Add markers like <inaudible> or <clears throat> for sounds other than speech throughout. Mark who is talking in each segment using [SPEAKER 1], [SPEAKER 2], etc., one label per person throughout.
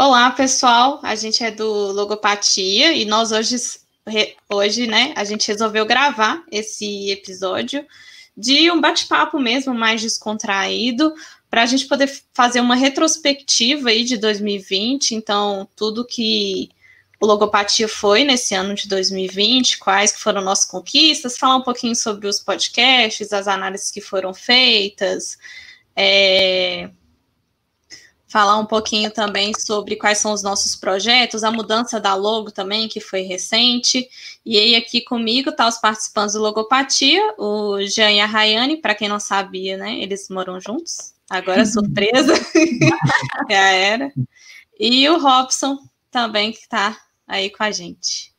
[SPEAKER 1] Olá, pessoal. A gente é do Logopatia e nós hoje, hoje, né, a gente resolveu gravar esse episódio de um bate-papo mesmo mais descontraído para a gente poder fazer uma retrospectiva aí de 2020. Então, tudo que o Logopatia foi nesse ano de 2020, quais que foram nossas conquistas, falar um pouquinho sobre os podcasts, as análises que foram feitas, é, falar um pouquinho também sobre quais são os nossos projetos, a mudança da logo também, que foi recente. E aí, aqui comigo tá os participantes do Logopatia, o Jean e a Rayane, para quem não sabia, né? Eles moram juntos. Agora, <laughs> surpresa, <laughs> já era. E o Robson também, que está aí com a gente.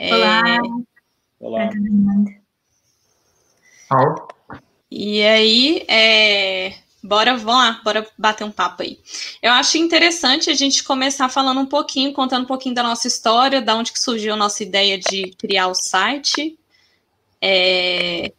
[SPEAKER 2] Olá. É...
[SPEAKER 3] Olá.
[SPEAKER 1] Olá. E aí, é... Bora, vamos lá, bora bater um papo aí. Eu acho interessante a gente começar falando um pouquinho, contando um pouquinho da nossa história, da onde que surgiu a nossa ideia de criar o site. É,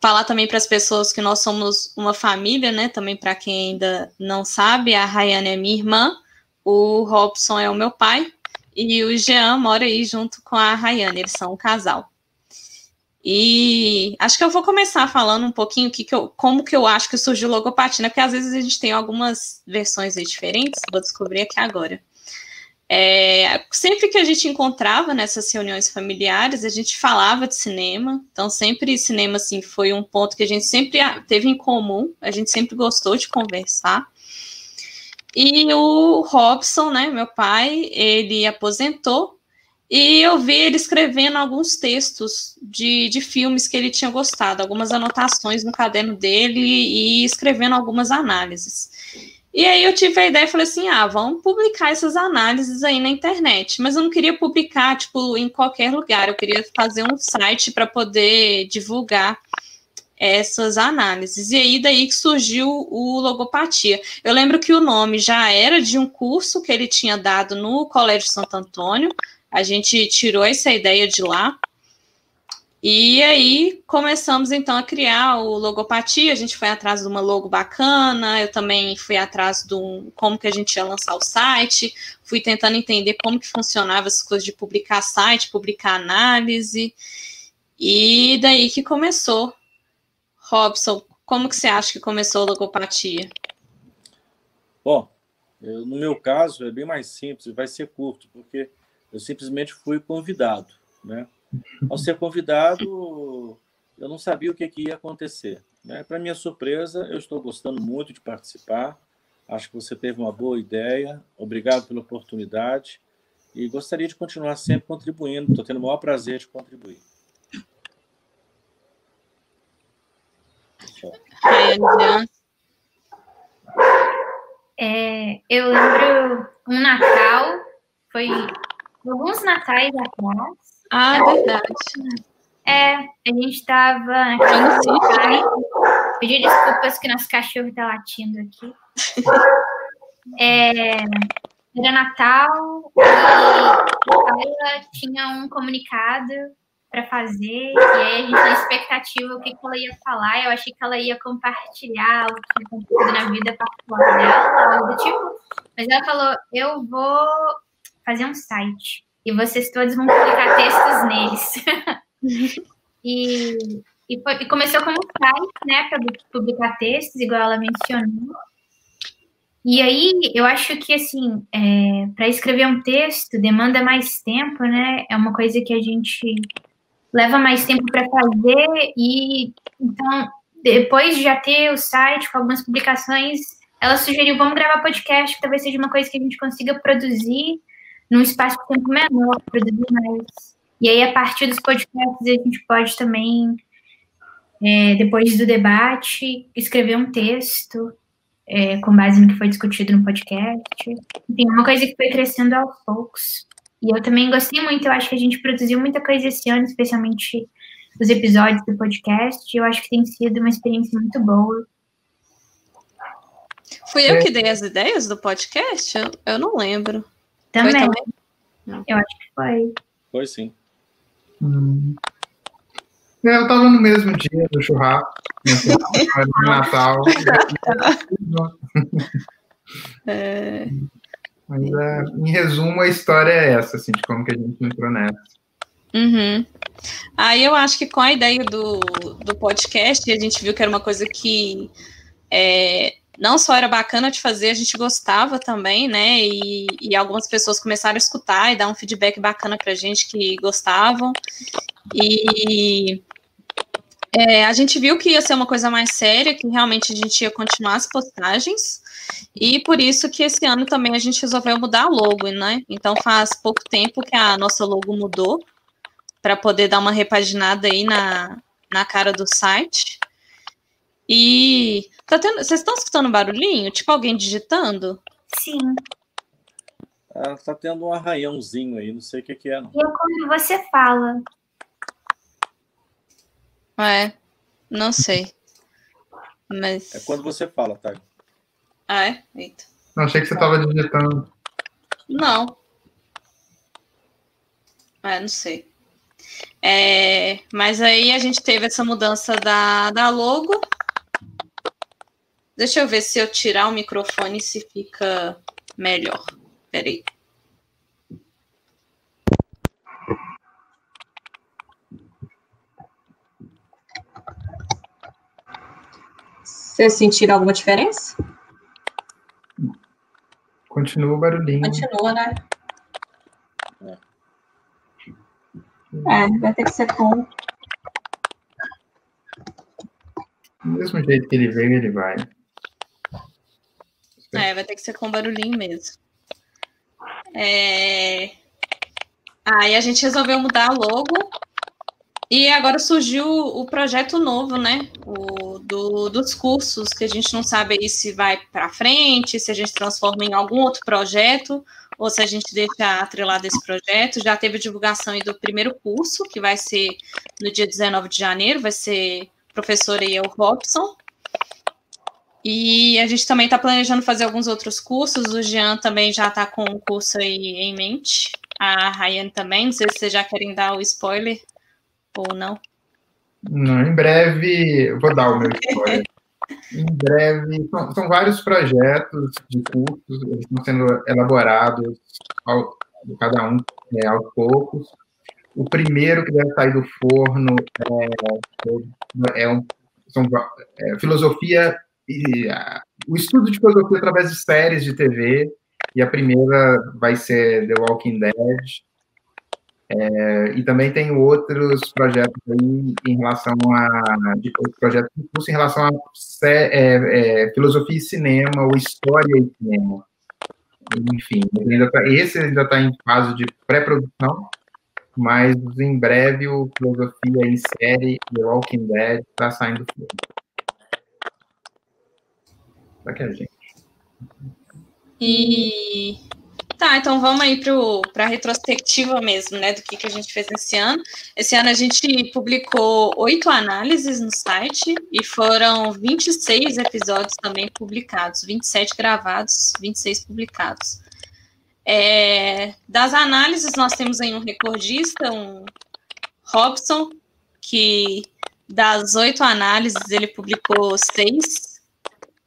[SPEAKER 1] falar também para as pessoas que nós somos uma família, né? Também para quem ainda não sabe, a Rayane é minha irmã, o Robson é o meu pai e o Jean mora aí junto com a Rayane, eles são um casal. E acho que eu vou começar falando um pouquinho que, que eu, como que eu acho que surgiu logopatia? Porque às vezes a gente tem algumas versões diferentes, vou descobrir aqui agora. É, sempre que a gente encontrava nessas reuniões familiares, a gente falava de cinema, então sempre cinema assim foi um ponto que a gente sempre teve em comum, a gente sempre gostou de conversar. E o Robson, né, meu pai, ele aposentou e eu vi ele escrevendo alguns textos de, de filmes que ele tinha gostado, algumas anotações no caderno dele e escrevendo algumas análises. E aí eu tive a ideia e falei assim: ah, vamos publicar essas análises aí na internet. Mas eu não queria publicar, tipo, em qualquer lugar. Eu queria fazer um site para poder divulgar essas análises. E aí daí que surgiu o logopatia. Eu lembro que o nome já era de um curso que ele tinha dado no Colégio Santo Antônio, a gente tirou essa ideia de lá. E aí começamos então a criar o logopatia. A gente foi atrás de uma logo bacana. Eu também fui atrás do como que a gente ia lançar o site. Fui tentando entender como que funcionava as coisas de publicar site, publicar análise. E daí que começou. Robson, como que você acha que começou a logopatia?
[SPEAKER 3] Bom, no meu caso é bem mais simples, vai ser curto, porque eu simplesmente fui convidado, né? Ao ser convidado, eu não sabia o que, que ia acontecer. Né? Para minha surpresa, eu estou gostando muito de participar. Acho que você teve uma boa ideia. Obrigado pela oportunidade e gostaria de continuar sempre contribuindo. Estou tendo o maior prazer de contribuir.
[SPEAKER 2] É, eu lembro um Natal, foi alguns natais atrás.
[SPEAKER 1] Ah, verdade.
[SPEAKER 2] É, a gente estava aqui no sítio. Pedir desculpas que nosso cachorro está latindo aqui. <laughs> É, era Natal e ela tinha um comunicado para fazer e aí a gente tinha expectativa o que, que ela ia falar. Eu achei que ela ia compartilhar o que aconteceu na vida particular dela, algo do tipo. Mas ela falou: eu vou fazer um site e vocês todos vão publicar textos neles. <laughs> e, e, foi, e, começou como site, né, para publicar textos, igual ela mencionou. E aí, eu acho que, assim, é, para escrever um texto demanda mais tempo, né? É uma coisa que a gente leva mais tempo para fazer. E, então, depois de já ter o site com algumas publicações, ela sugeriu, vamos gravar podcast, que talvez seja uma coisa que a gente consiga produzir num espaço de tempo menor, produzir mais. E aí, a partir dos podcasts, a gente pode também, é, depois do debate, escrever um texto é, com base no que foi discutido no podcast. Enfim, uma coisa que foi crescendo aos poucos. E eu também gostei muito, eu acho que a gente produziu muita coisa esse ano, especialmente os episódios do podcast. Eu acho que tem sido uma experiência muito boa.
[SPEAKER 1] Fui eu que dei as ideias do podcast? Eu, eu não lembro.
[SPEAKER 2] Também. Foi também? Eu acho que foi.
[SPEAKER 3] Foi sim.
[SPEAKER 4] Hum. Eu estava no mesmo dia do churrasco, no Natal. <laughs>
[SPEAKER 1] é...
[SPEAKER 4] Mas, é, em resumo, a história é essa, assim, de como que a gente entrou nessa.
[SPEAKER 1] Uhum. Aí eu acho que com a ideia do, do podcast, a gente viu que era uma coisa que é, não só era bacana de fazer, a gente gostava também, né? E, e algumas pessoas começaram a escutar e dar um feedback bacana pra gente que gostavam. E é, a gente viu que ia ser uma coisa mais séria, que realmente a gente ia continuar as postagens. E por isso que esse ano também a gente resolveu mudar a logo, né? Então faz pouco tempo que a nossa logo mudou para poder dar uma repaginada aí na, na cara do site. E tá tendo, vocês estão escutando barulhinho? Tipo alguém digitando?
[SPEAKER 2] Sim.
[SPEAKER 3] Ah, tá tendo um arranhãozinho aí, não sei o que, que é. Não.
[SPEAKER 2] E é quando você fala.
[SPEAKER 1] É, não sei. Mas.
[SPEAKER 3] É quando você fala, tá?
[SPEAKER 1] Ah, é? Eita.
[SPEAKER 4] Não, achei que você estava digitando.
[SPEAKER 1] Não. É, não sei. É, mas aí a gente teve essa mudança da, da logo. Deixa eu ver se eu tirar o microfone se fica melhor. Peraí. Vocês sentiram alguma diferença?
[SPEAKER 4] Continua o barulhinho.
[SPEAKER 1] Continua, né? É, vai ter que ser com.
[SPEAKER 4] Do mesmo jeito que ele veio, ele vai.
[SPEAKER 1] É, vai ter que ser com barulhinho mesmo. É... Aí a gente resolveu mudar logo. E agora surgiu o projeto novo, né? O do, dos cursos, que a gente não sabe aí se vai para frente, se a gente transforma em algum outro projeto, ou se a gente deixa atrelado esse projeto. Já teve divulgação aí do primeiro curso, que vai ser no dia 19 de janeiro, vai ser professor aí, o Robson. E a gente também está planejando fazer alguns outros cursos. O Jean também já está com um curso aí em mente. A Rayane também. Não sei se vocês já querem dar o spoiler ou não.
[SPEAKER 4] Não, em breve, eu vou dar o meu spoiler. <laughs> em breve, são, são, vários projetos de cursos, eles estão sendo elaborados, ao, cada um é, aos poucos. O primeiro que deve sair do forno é, é, um, são, é filosofia e o estudo de filosofia através de séries de TV, e a primeira vai ser The Walking Dead. É, e também tem outros projetos aí em relação a de, projetos de curso em relação a é, é, filosofia e cinema ou história e cinema. Enfim, ainda tá, esse ainda está em fase de pré-produção, mas em breve o filosofia em série The Walking Dead está saindo do filme para a gente.
[SPEAKER 1] E tá, então vamos aí para a retrospectiva mesmo, né, do que, que a gente fez esse ano. Esse ano a gente publicou oito análises no site e foram 26 episódios também publicados, 27 gravados, 26 publicados. É, das análises, nós temos aí um recordista, um Robson, que das oito análises ele publicou seis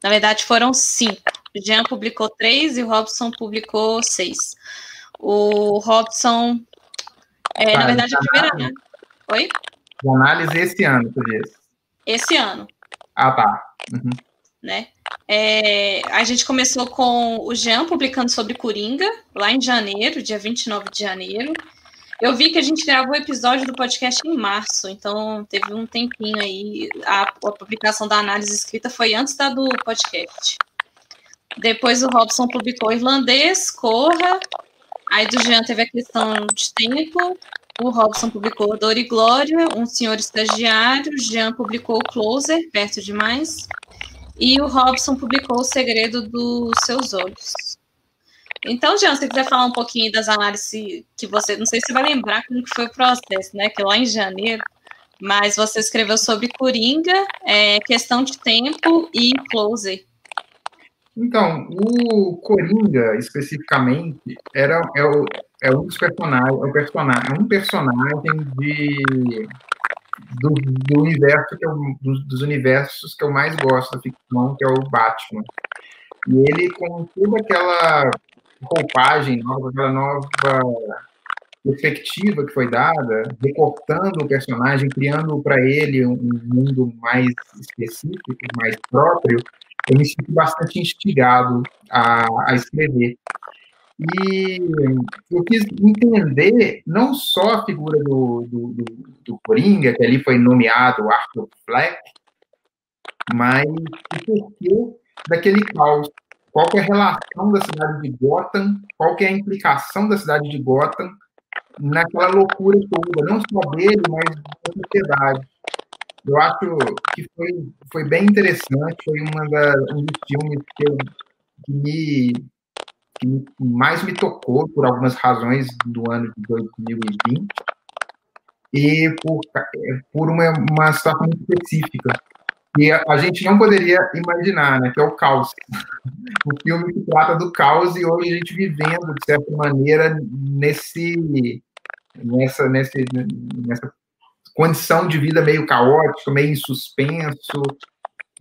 [SPEAKER 1] na verdade, foram cinco. O Jean publicou três e o Robson publicou seis. O Robson. É, tá, na verdade, a primeira análise. Oi?
[SPEAKER 4] De análise esse ano, tu disse.
[SPEAKER 1] Esse ano.
[SPEAKER 4] Ah, tá. Uhum.
[SPEAKER 1] Né? É, a gente começou com o Jean publicando sobre Coringa, lá em janeiro, dia 29 de janeiro. Eu vi que a gente gravou o episódio do podcast em março, então teve um tempinho aí. A, a publicação da análise escrita foi antes da do podcast. Depois o Robson publicou Irlandês, Corra. Aí do Jean teve a questão de tempo. O Robson publicou Dor e Glória, Um Senhor Estagiário. Jean publicou Closer, Perto Demais. E o Robson publicou O Segredo dos Seus Olhos. Então, Jean, se quiser falar um pouquinho das análises que você, não sei se você vai lembrar como que foi o processo, né? Que lá em janeiro, mas você escreveu sobre Coringa, é, questão de tempo e closer.
[SPEAKER 4] Então, o Coringa, especificamente, era, é, o, é um dos personagens, é um personagem, é um personagem de, do, do universo, que um dos, dos universos que eu mais gosto da ficção, que é o Batman. E ele, com toda aquela roupagem nova, aquela nova perspectiva que foi dada, recortando o personagem, criando para ele um mundo mais específico, mais próprio, eu me sinto bastante instigado a, a escrever. E eu quis entender não só a figura do, do, do, do Coringa, que ali foi nomeado Arthur Fleck, mas o porquê daquele caos. Qual é a relação da cidade de Gotham, qual é a implicação da cidade de Gotham naquela loucura toda, não só dele, mas da sociedade. Eu acho que foi, foi bem interessante, foi uma da, um dos filmes que, eu, que, me, que mais me tocou por algumas razões do ano de 2020 e por, por uma, uma situação específica que a, a gente não poderia imaginar, né, que é o caos. o filme que trata do caos e hoje a gente vivendo, de certa maneira, nesse, nessa, nesse, nessa condição de vida meio caótica, meio em suspenso.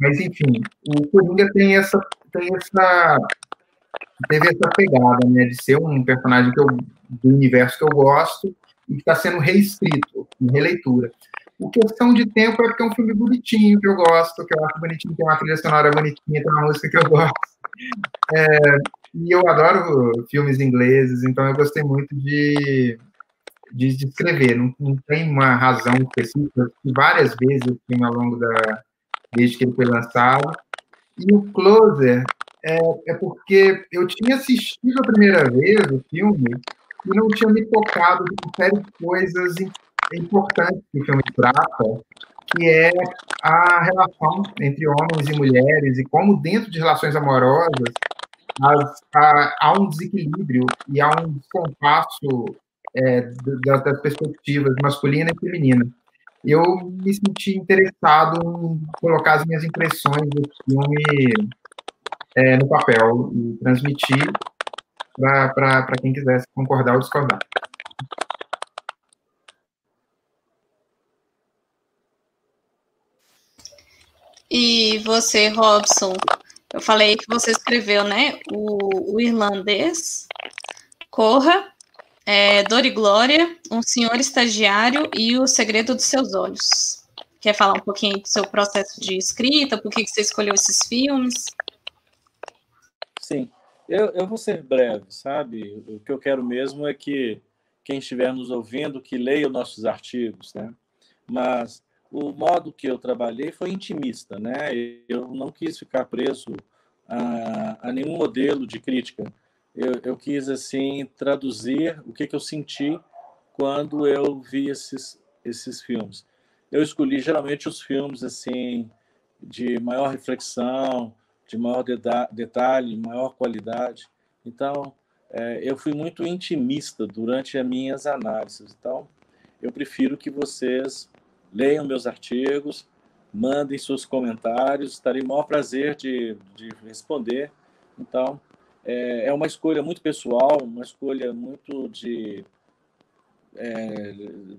[SPEAKER 4] Mas, enfim, o Coringa tem essa, tem essa, teve essa pegada, né, de ser um personagem que eu, do universo que eu gosto e que está sendo reescrito, em releitura. O questão de tempo é porque é um filme bonitinho, que eu gosto, que eu acho bonitinho, tem uma trilha sonora bonitinha, tem uma música que eu gosto. É, e eu adoro filmes ingleses, então eu gostei muito de, de, de escrever. Não, não, tem uma razão específica. várias vezes ao longo da. desde que ele foi lançado. E o Closer é, é porque eu tinha assistido a primeira vez o filme e não tinha me tocado de uma série de coisas importantes que o filme trata, que é a relação entre homens e mulheres e como dentro de relações amorosas as, há, há, um desequilíbrio e há um descompasso é, das perspectivas masculina e feminina. Eu me senti interessado em colocar as minhas impressões do filme é, no papel e transmitir para quem quisesse concordar ou discordar.
[SPEAKER 1] E você, Robson, eu falei que você escreveu, né? O, o irlandês, Corra, é, Dor e Glória, Um Senhor Estagiário e O Segredo dos Seus Olhos. Quer falar um pouquinho do seu processo de escrita? Por que, você escolheu esses filmes?
[SPEAKER 3] Sim, eu, eu vou ser breve, sabe? O que eu quero mesmo é que quem estiver nos ouvindo, que leia os nossos artigos, né? Mas o modo que eu trabalhei foi intimista, né? Eu não quis ficar preso a, a nenhum modelo de crítica eu, eu quis assim traduzir o que, que eu senti quando eu vi esses esses filmes. Eu escolhi geralmente os filmes assim de maior reflexão, de maior detalhe, maior qualidade. Então, é, eu fui muito intimista durante as minhas análises. Então, eu prefiro que vocês leiam meus artigos, mandem seus comentários, estarei o maior prazer de, de responder. Então, é, é uma escolha muito pessoal, uma escolha muito de é,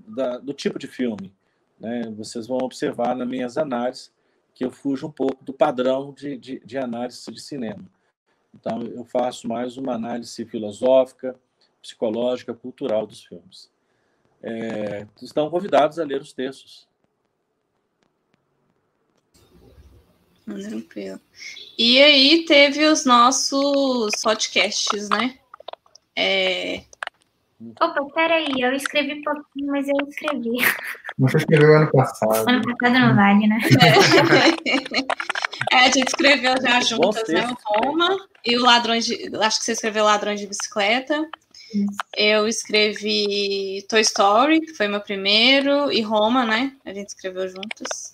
[SPEAKER 3] da, do tipo de filme. Né? Vocês vão observar nas minhas análises que eu fujo um pouco do padrão de, de, de análise de cinema. Então, eu faço mais uma análise filosófica, psicológica, cultural dos filmes. É, estão convidados a ler os textos.
[SPEAKER 1] Tranquilo. E aí teve os nossos podcasts, né? É...
[SPEAKER 2] Opa, peraí, eu escrevi pouquinho, mas eu escrevi.
[SPEAKER 4] Você escreveu ano passado.
[SPEAKER 2] Ano passado não vale, né?
[SPEAKER 1] É, <laughs> é a gente escreveu já juntas, né? O Roma e o Ladrões de. Acho que você escreveu Ladrões de Bicicleta. Eu escrevi Toy Story, que foi meu primeiro, e Roma, né? A gente escreveu juntas.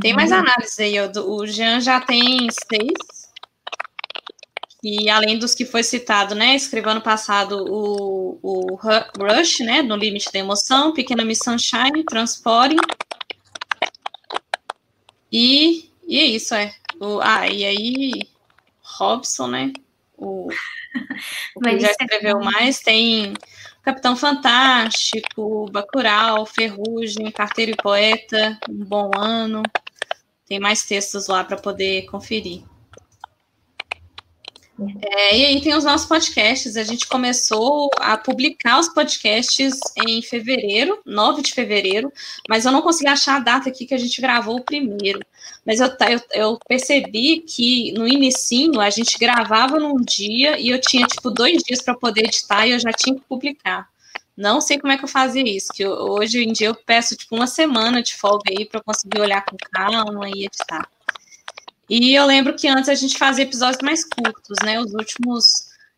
[SPEAKER 1] Tem mais uhum. análise aí, o Jean já tem seis. E além dos que foi citado, né? Escreveu ano passado o, o Rush, né? No Limite da Emoção, Pequena Miss Sunshine, Transporting. E, e é isso, é. O, ah, e aí, Robson, né? O, que já é escreveu mais tem Capitão Fantástico, Bacurau, Ferrugem, Carteiro e Poeta, Um Bom Ano. Tem mais textos lá para poder conferir. É, e aí tem os nossos podcasts. A gente começou a publicar os podcasts em fevereiro, 9 de fevereiro, mas eu não consegui achar a data aqui que a gente gravou o primeiro. Mas eu, eu, eu percebi que no inicinho a gente gravava num dia e eu tinha tipo dois dias para poder editar e eu já tinha que publicar. Não sei como é que eu fazia isso, que eu, hoje em dia eu peço tipo uma semana de folga aí para conseguir olhar com calma e editar. E eu lembro que antes a gente fazia episódios mais curtos, né? Os últimos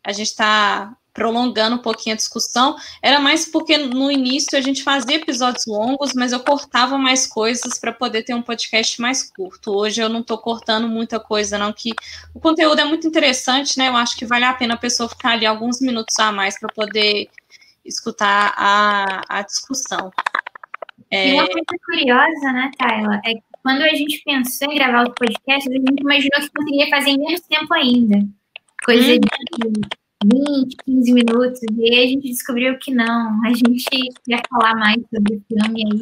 [SPEAKER 1] a gente está prolongando um pouquinho a discussão. Era mais porque no início a gente fazia episódios longos, mas eu cortava mais coisas para poder ter um podcast mais curto. Hoje eu não estou cortando muita coisa, não, que o conteúdo é muito interessante, né? Eu acho que vale a pena a pessoa ficar ali alguns minutos a mais para poder escutar a, a discussão.
[SPEAKER 2] É... E uma coisa curiosa, né, Tayla, é quando a gente pensou em gravar o podcast, a gente imaginou que conseguiria fazer em menos tempo ainda. Coisa hum. de 20, 15 minutos. E aí a gente descobriu que não. A gente ia falar mais sobre o filme aí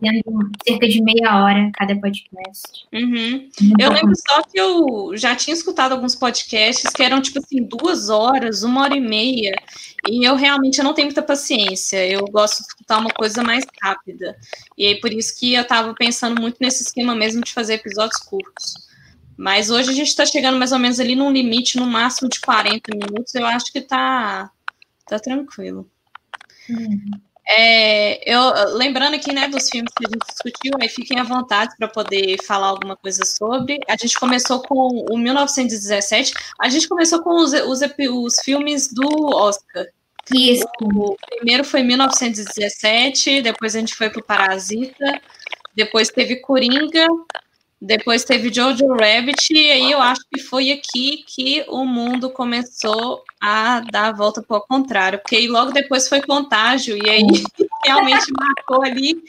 [SPEAKER 2] tendo cerca de meia hora cada podcast.
[SPEAKER 1] Uhum. Eu lembro só que eu já tinha escutado alguns podcasts que eram tipo assim, duas horas, uma hora e meia, e eu realmente não tenho muita paciência. Eu gosto de escutar uma coisa mais rápida. E aí por isso que eu estava pensando muito nesse esquema mesmo de fazer episódios curtos. Mas hoje a gente está chegando mais ou menos ali num limite, no máximo de 40 minutos. Eu acho que tá, tá tranquilo. Uhum. É, eu, lembrando aqui, né, dos filmes que a gente discutiu, aí fiquem à vontade para poder falar alguma coisa sobre. A gente começou com o 1917, a gente começou com os, os, os filmes do Oscar.
[SPEAKER 2] Isso.
[SPEAKER 1] O, o primeiro foi 1917, depois a gente foi para o Parasita, depois teve Coringa, depois teve Jojo Rabbit, e aí eu acho que foi aqui que o mundo começou a dar a volta para o contrário, porque logo depois foi contágio, e aí <laughs> realmente marcou ali,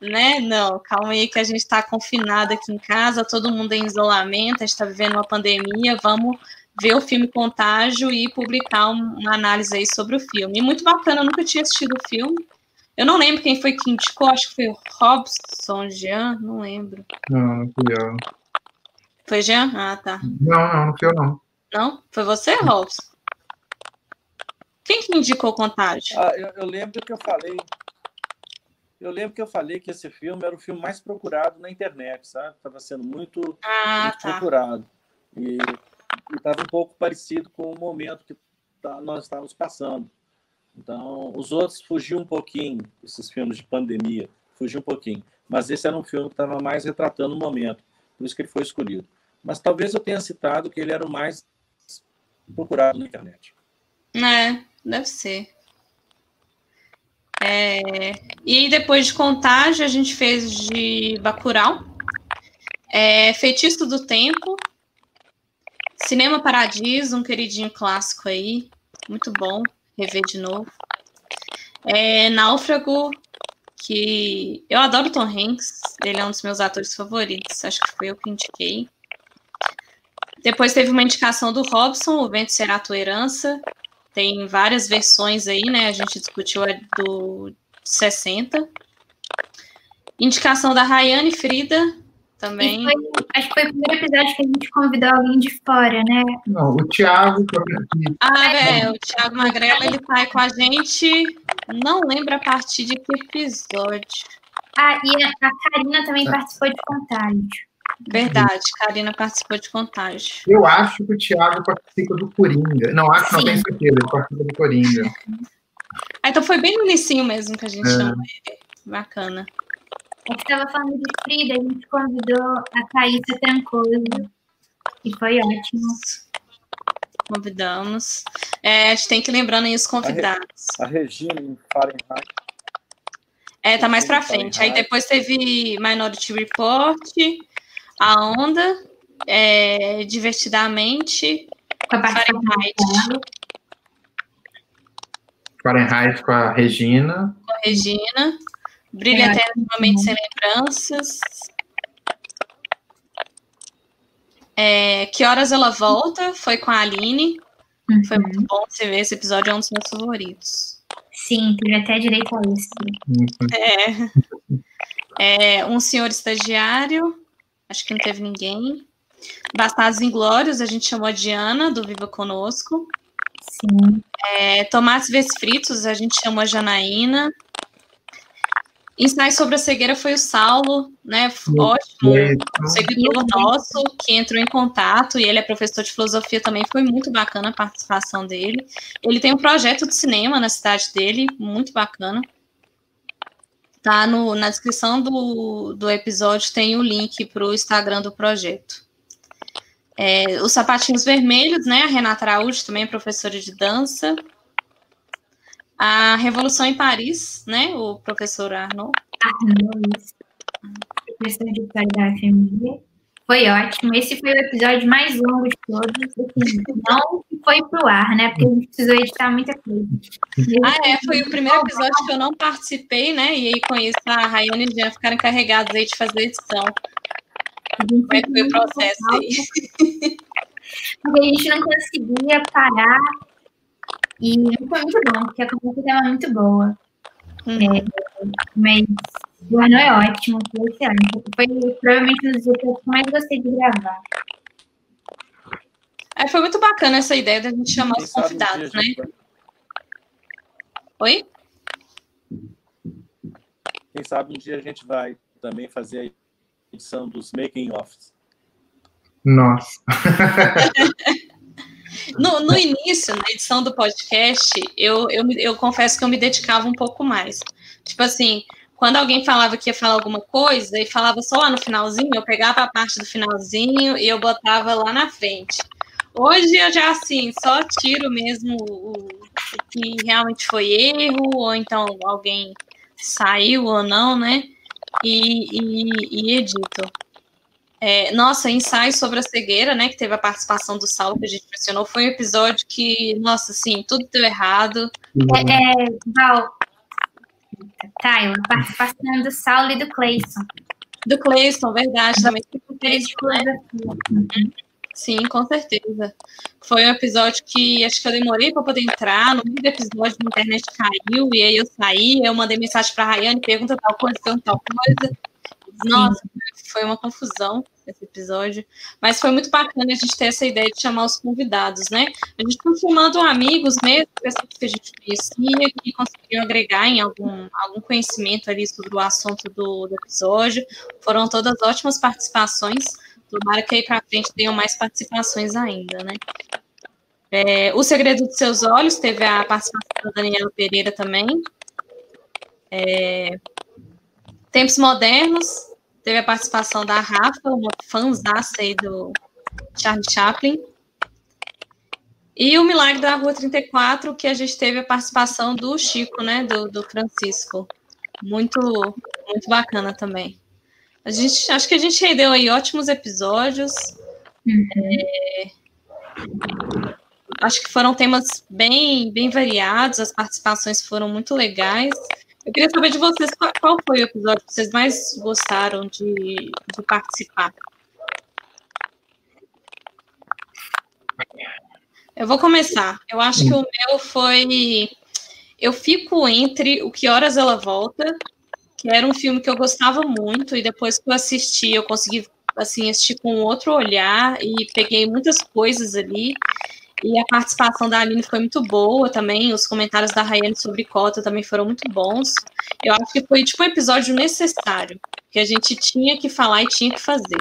[SPEAKER 1] né? Não, calma aí que a gente está confinado aqui em casa, todo mundo em isolamento, a gente está vivendo uma pandemia, vamos ver o filme Contágio e publicar uma análise aí sobre o filme. E muito bacana, eu nunca tinha assistido o filme, eu não lembro quem foi que indicou, acho que foi o Robson Jean, não lembro.
[SPEAKER 4] Não, não fui eu.
[SPEAKER 1] Foi Jean? Ah, tá.
[SPEAKER 4] Não, não, não fui eu, não.
[SPEAKER 1] Não? Foi você, Robson? Quem que indicou o Contágio?
[SPEAKER 3] Ah, eu, eu lembro que eu falei. Eu lembro que eu falei que esse filme era o filme mais procurado na internet, sabe? Estava sendo muito,
[SPEAKER 1] ah,
[SPEAKER 3] muito
[SPEAKER 1] tá.
[SPEAKER 3] procurado. E estava um pouco parecido com o momento que tá, nós estávamos passando. Então, os outros fugiam um pouquinho, esses filmes de pandemia, fugiam um pouquinho. Mas esse era um filme que estava mais retratando o momento, por isso que ele foi escolhido. Mas talvez eu tenha citado que ele era o mais procurado na internet.
[SPEAKER 1] É, deve ser. É... E depois de Contágio, a gente fez de Bacurau, é... Feitiço do Tempo, Cinema Paradiso, um queridinho clássico aí, muito bom rever de novo. É, Náufrago, que eu adoro Tom Hanks, ele é um dos meus atores favoritos, acho que foi eu que indiquei. Depois teve uma indicação do Robson, O Vento Será Tua Herança. Tem várias versões aí, né? A gente discutiu a do 60. Indicação da Rayane Frida, também.
[SPEAKER 2] Foi, acho que foi o primeiro episódio que a gente convidou alguém de fora, né?
[SPEAKER 4] Não, o Thiago.
[SPEAKER 1] Ah, é, o Thiago Magrela, ele tá aí com a gente. Não lembro a partir de que episódio.
[SPEAKER 2] Ah, e a, Karina também é. participou de contágio.
[SPEAKER 1] Verdade, Karina participou de contágio.
[SPEAKER 4] Eu acho que o Thiago participa do Coringa. Não, acho que não tenho certeza, ele participa do Coringa.
[SPEAKER 1] Ah, então foi bem no início mesmo que a gente é. chamou ele. Bacana.
[SPEAKER 2] A gente estava falando de Frida, a gente convidou a Thaísa Trancoso. E foi ótimo.
[SPEAKER 1] Convidamos. É, a gente tem que ir lembrando aí os convidados.
[SPEAKER 3] A, Re, a Regina em Fahrenheit.
[SPEAKER 1] É, tá mais pra frente. Aí depois teve Minority Report, A Onda, é, Divertidamente,
[SPEAKER 2] com a Fahrenheit.
[SPEAKER 4] Fahrenheit com a Regina.
[SPEAKER 1] Com a Regina. Brilha é, eternamente sem lembranças. É, que horas ela volta? Foi com a Aline. Uhum. Foi muito bom você ver. Esse episódio é um dos meus favoritos.
[SPEAKER 2] Sim, teve até direito a isso.
[SPEAKER 1] É. é. Um senhor estagiário. Acho que não teve ninguém. Bastardos Inglórios, a gente chamou a Diana, do Viva Conosco.
[SPEAKER 2] Sim.
[SPEAKER 1] É, Tomates Fritos, a gente chamou a Janaína. Ensaio sobre a cegueira foi o Saulo, né? Ótimo, um seguidor nosso que entrou em contato e ele é professor de filosofia também. Foi muito bacana a participação dele. Ele tem um projeto de cinema na cidade dele, muito bacana. Tá no, na descrição do, do episódio tem o link para o Instagram do projeto. É, os sapatinhos vermelhos, né? A Renata Araújo, também é professora de dança. A Revolução em Paris, né? O professor Arnaud.
[SPEAKER 2] Arnaud, professor de história da FMG. Foi ótimo. Esse foi o episódio mais longo de todos. Assim, não foi pro ar, né? Porque a gente precisou editar muita coisa.
[SPEAKER 1] Ah, é. Foi o primeiro episódio que eu não participei, né? E aí com isso a Rayane e Jean ficaram encarregados aí de fazer edição. Como é que foi o processo aí? <laughs>
[SPEAKER 2] Porque a gente não conseguia parar e foi muito bom, porque a conversa estava muito boa. Hum. É, mas o ano é ótimo, foi excelente. Foi provavelmente um dos dias que eu mais gostei de gravar.
[SPEAKER 1] É, foi muito bacana essa ideia da gente chamar Quem os convidados, né? Vai... Oi?
[SPEAKER 3] Quem sabe um dia a gente vai também fazer a edição dos making offs.
[SPEAKER 4] Nossa. <laughs>
[SPEAKER 1] No, no início, na edição do podcast, eu, eu, eu confesso que eu me dedicava um pouco mais. Tipo assim, quando alguém falava que ia falar alguma coisa e falava só lá no finalzinho, eu pegava a parte do finalzinho e eu botava lá na frente. Hoje eu já, assim, só tiro mesmo o, o que realmente foi erro, ou então alguém saiu ou não, né? E, e, e edito. É, nossa, ensaio sobre a cegueira, né? Que teve a participação do Saulo, que a gente mencionou, foi um episódio que, nossa, assim, tudo deu errado.
[SPEAKER 2] É, é Val, Tyler, participação do Saulo e do Cleison.
[SPEAKER 1] Do Cleison, verdade, também. Sim, com certeza. Foi um episódio que acho que eu demorei para poder entrar. No meio do episódio, a internet caiu, e aí eu saí, eu mandei mensagem para a Rayane, pergunta tal coisa, tal coisa. Nossa, foi uma confusão esse episódio. Mas foi muito bacana a gente ter essa ideia de chamar os convidados, né? A gente está chamando amigos mesmo, pessoas que a gente conhecia, que conseguiam agregar em algum, algum conhecimento ali sobre o assunto do, do episódio. Foram todas ótimas participações. Tomara que aí para frente tenham mais participações ainda, né? É, o Segredo dos Seus Olhos teve a participação da Daniela Pereira também. É, Tempos Modernos Teve a participação da Rafa, uma fãzaça aí do Charlie Chaplin. E o Milagre da Rua 34, que a gente teve a participação do Chico, né? Do, do Francisco. Muito, muito bacana também. A gente, acho que a gente rendeu aí ótimos episódios. Uhum. É, acho que foram temas bem, bem variados, as participações foram muito legais. Eu queria saber de vocês qual, foi o episódio que vocês mais gostaram de, de participar. Eu vou começar. Eu acho que o meu foi. Eu fico entre O Que Horas Ela Volta, que era um filme que eu gostava muito, e depois que eu assisti, eu consegui assim, assistir com outro olhar e peguei muitas coisas ali. E a participação da Aline foi muito boa também. Os comentários da Rayane sobre cota também foram muito bons. Eu acho que foi tipo um episódio necessário, que a gente tinha que falar e tinha que fazer.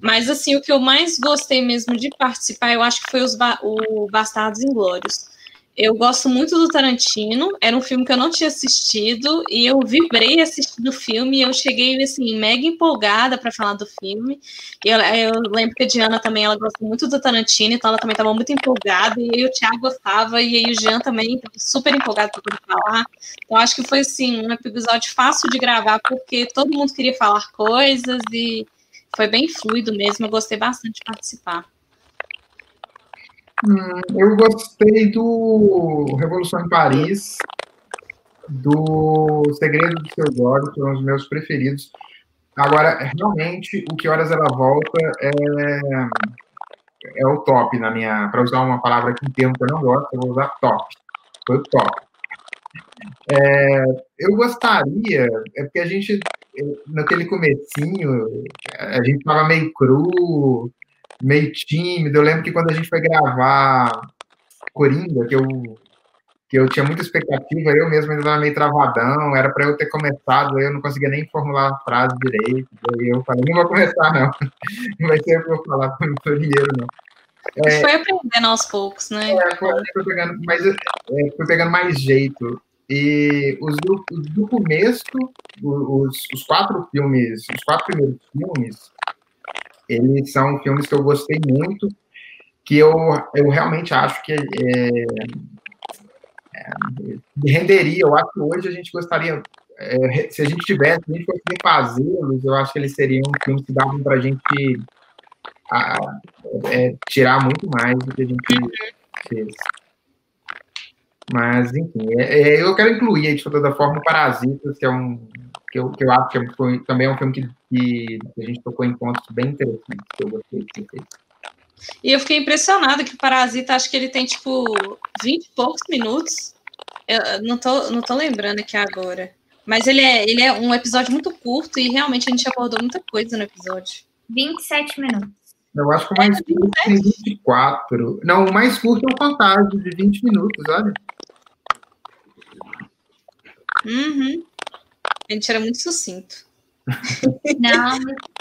[SPEAKER 1] Mas assim, o que eu mais gostei mesmo de participar, eu acho que foi os ba o Bastardos Inglórios. Eu gosto muito do Tarantino, era um filme que eu não tinha assistido e eu vibrei assistindo o filme e eu cheguei assim mega empolgada para falar do filme. Eu, eu, lembro que a Diana também ela gosta muito do Tarantino, então ela também estava muito empolgada e aí o Thiago gostava e aí o Jean também super empolgado para poder falar. Então acho que foi assim um episódio fácil de gravar porque todo mundo queria falar coisas e foi bem fluido mesmo. Eu gostei bastante de participar.
[SPEAKER 4] Hum, eu gostei do Revolução em Paris, do Segredo dos Seus Olhos, foram os meus preferidos. Agora, realmente, o Que Horas Ela Volta é, é o top na minha. Para usar uma palavra que termo que eu não gosto, eu vou usar top. Foi o top. É, eu gostaria, é porque a gente, naquele comecinho, a gente estava meio cru, meio tímido. Eu lembro que quando a gente foi gravar Coringa, que eu, que eu tinha muita expectativa, eu mesmo ainda estava meio travadão, era para eu ter começado, eu não conseguia nem formular a frase direito. Aí eu falei, não vou começar, não. <laughs> Não vai ser o que eu vou falar para o dinheiro, não.
[SPEAKER 1] É, foi aprendendo aos poucos, né? É,
[SPEAKER 4] foi, foi, pegando, mais, é, foi pegando mais jeito. E os do, do começo, os, os quatro filmes, os quatro primeiros filmes, eles são filmes que eu gostei muito, que eu, eu realmente acho que é, é, renderia. Eu acho que hoje a gente gostaria, é, se a gente tivesse, se a gente conseguir fazê-los, eu acho que eles seriam filmes que davam para a gente a, é, tirar muito mais do que a gente fez. Mas, enfim, é, é, eu quero incluir, de toda forma, Parasitas, que é um. que eu, que eu acho que é, também é um filme que, que, a gente tocou em pontos bem interessantes, que eu gostei de ter
[SPEAKER 1] E eu fiquei impressionada que o Parasita, acho que ele tem, tipo, 20 e poucos minutos. Eu não tô, não tô lembrando aqui agora. Mas ele é, ele é um episódio muito curto e realmente a gente abordou muita coisa no episódio.
[SPEAKER 2] 27 minutos.
[SPEAKER 4] Eu acho que o mais curto tem 24. Não, o mais curto é o Fantástico, de 20 minutos, olha.
[SPEAKER 1] Uhum. A gente era muito sucinto.
[SPEAKER 2] Não,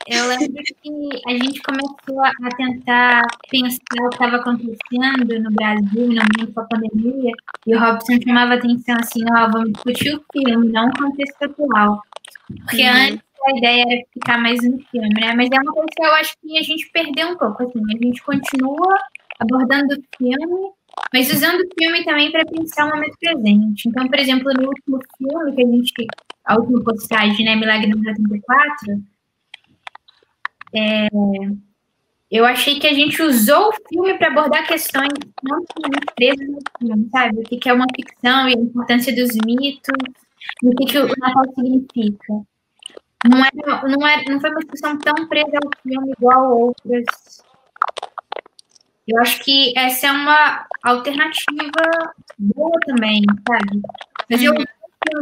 [SPEAKER 2] eu lembro que a gente começou a tentar pensar o que estava acontecendo no Brasil no momento da pandemia, e o Robson chamava atenção assim, ó, vamos discutir o filme, não o contexto atual. Porque uhum. antes a ideia era ficar mais no filme, né? Mas é uma coisa que eu acho que a gente perdeu um pouco, assim, a gente continua abordando o filme, mas usando o filme também para pensar o momento presente. Então, por exemplo, no último filme que a gente, a última postagem, né, Milagre no 74, é, eu achei que a gente usou o filme para abordar questões não presas no filme, sabe? O que, é uma ficção e a importância dos mitos, e o que, que o Natal significa. Não, era, não, era, não foi uma discussão tão presa ao filme igual outras eu acho que essa é uma alternativa boa também, sabe? Mas eu, uhum.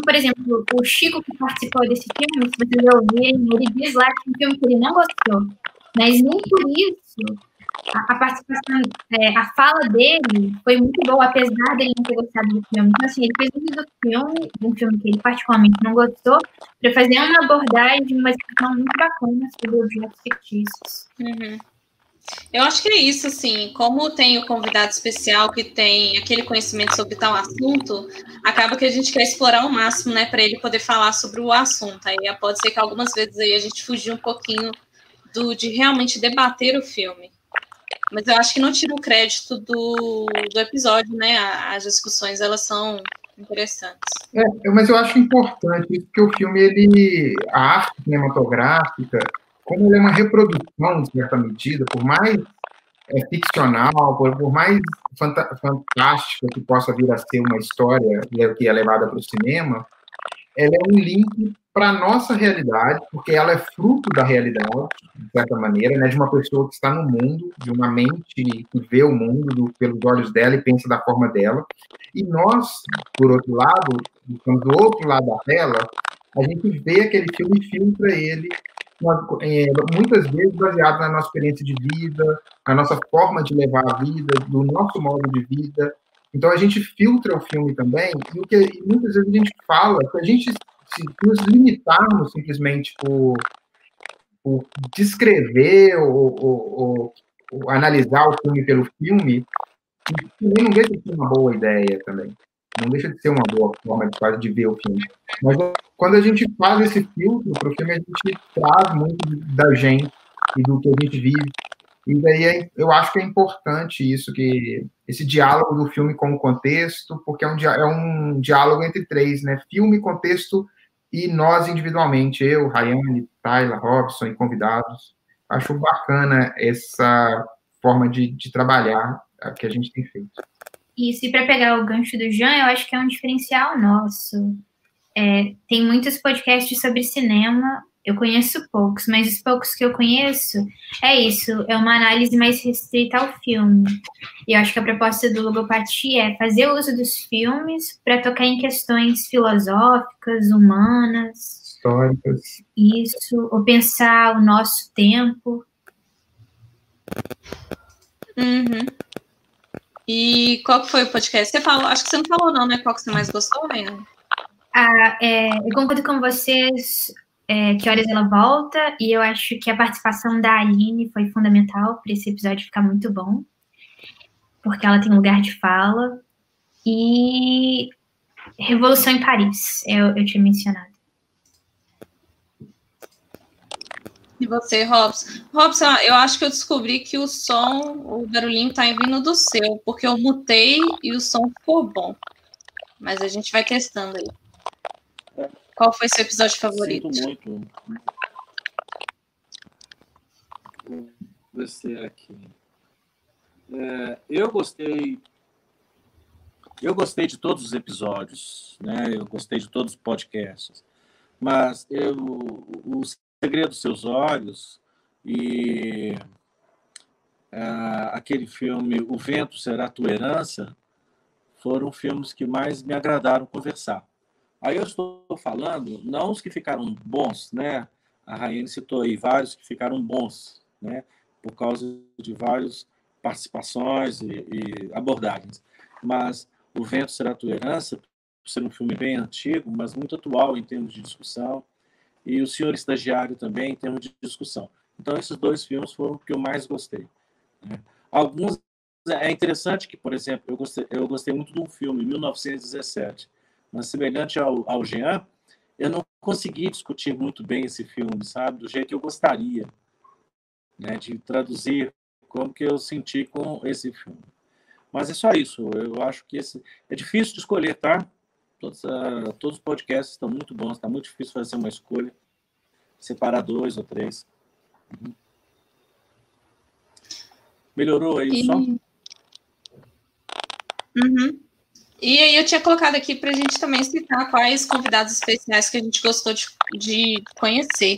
[SPEAKER 2] por exemplo, o Chico que participou desse filme, se vocês ouvirem, ele diz lá que é um filme que ele não gostou. Mas nem por isso a, a participação, é, a fala dele foi muito boa, apesar dele não ter gostado do filme. Então, assim, ele fez uso do filme, de um filme que ele particularmente não gostou, para fazer uma abordagem, uma explicação muito bacana sobre objetos fictícios.
[SPEAKER 1] Uhum. Eu acho que é isso, assim, como tem o convidado especial que tem aquele conhecimento sobre tal assunto, acaba que a gente quer explorar ao máximo, né, para ele poder falar sobre o assunto. Aí pode ser que algumas vezes aí a gente fugir um pouquinho do de realmente debater o filme. Mas eu acho que não tira o crédito do, do episódio, né? As discussões, elas são interessantes.
[SPEAKER 4] É, mas eu acho importante, porque o filme, ele, a arte cinematográfica, como ele é uma reprodução, de certa medida, por mais é, ficcional, por, por mais fantástica que possa vir a ser uma história que é levada para o cinema, ela é um link para a nossa realidade, porque ela é fruto da realidade, de certa maneira, né, de uma pessoa que está no mundo, de uma mente que vê o mundo do, pelos olhos dela e pensa da forma dela. E nós, por outro lado, estamos do outro lado da tela, a gente vê aquele filme e filtra ele é, muitas vezes baseado na nossa experiência de vida, na nossa forma de levar a vida, do nosso modo de vida. Então a gente filtra o filme também, e o que muitas vezes a gente fala, que a gente se nos limitarmos simplesmente por, por descrever ou, ou, ou, ou, analisar o filme pelo filme, também não ser uma boa ideia também. Não deixa de ser uma boa forma de, de ver o filme. Mas quando a gente faz esse filtro para o filme, a gente traz muito da gente e do que a gente vive. E daí é, eu acho que é importante isso, que esse diálogo do filme com o contexto, porque é um, é um diálogo entre três, né? Filme, contexto e nós individualmente, eu, Rayane, Tyler, Robson e convidados. Acho bacana essa forma de, de trabalhar que a gente tem feito.
[SPEAKER 2] Isso, e para pegar o gancho do Jean, eu acho que é um diferencial nosso. É, tem muitos podcasts sobre cinema, eu conheço poucos, mas os poucos que eu conheço é isso, é uma análise mais restrita ao filme. E eu acho que a proposta do Logopatia é fazer uso dos filmes para tocar em questões filosóficas, humanas,
[SPEAKER 4] históricas.
[SPEAKER 2] Isso, ou pensar o nosso tempo.
[SPEAKER 1] Uhum. E qual que foi o podcast? Você falou, acho que você não falou não, né? Qual que você mais gostou, né?
[SPEAKER 2] Ah, é, eu concordo com vocês é, que horas ela volta, e eu acho que a participação da Aline foi fundamental para esse episódio ficar muito bom, porque ela tem lugar de fala. E Revolução em Paris, eu, eu tinha mencionado.
[SPEAKER 1] Você, Robson? Robson, eu acho que eu descobri que o som, o barulhinho tá vindo do seu, porque eu mutei e o som ficou bom. Mas a gente vai testando aí. Qual foi seu episódio favorito?
[SPEAKER 3] Sinto muito. Ver aqui. É, eu gostei. Eu gostei de todos os episódios, né? Eu gostei de todos os podcasts. Mas eu, o segredo dos seus olhos e uh, aquele filme O Vento Será Tua Herança foram filmes que mais me agradaram conversar. Aí eu estou falando, não os que ficaram bons, né? A Rainha citou aí vários que ficaram bons, né? Por causa de várias participações e, e abordagens. Mas O Vento Será Tua Herança, por ser um filme bem antigo, mas muito atual em termos de discussão, e O Senhor Estagiário também em termos de discussão. Então, esses dois filmes foram os que eu mais gostei. Né? Alguns é interessante que, por exemplo, eu gostei, eu gostei muito de um filme, 1917, mas semelhante ao, ao Jean, eu não consegui discutir muito bem esse filme, sabe? Do jeito que eu gostaria, né? De traduzir como que eu senti com esse filme. Mas é só isso. Eu acho que esse é difícil de escolher, tá? Todos, uh, todos os podcasts estão muito bons. Está muito difícil fazer uma escolha, separar dois ou três. Uhum. Melhorou aí o som?
[SPEAKER 1] Uhum. E aí eu tinha colocado aqui para a gente também citar quais convidados especiais que a gente gostou de, de conhecer.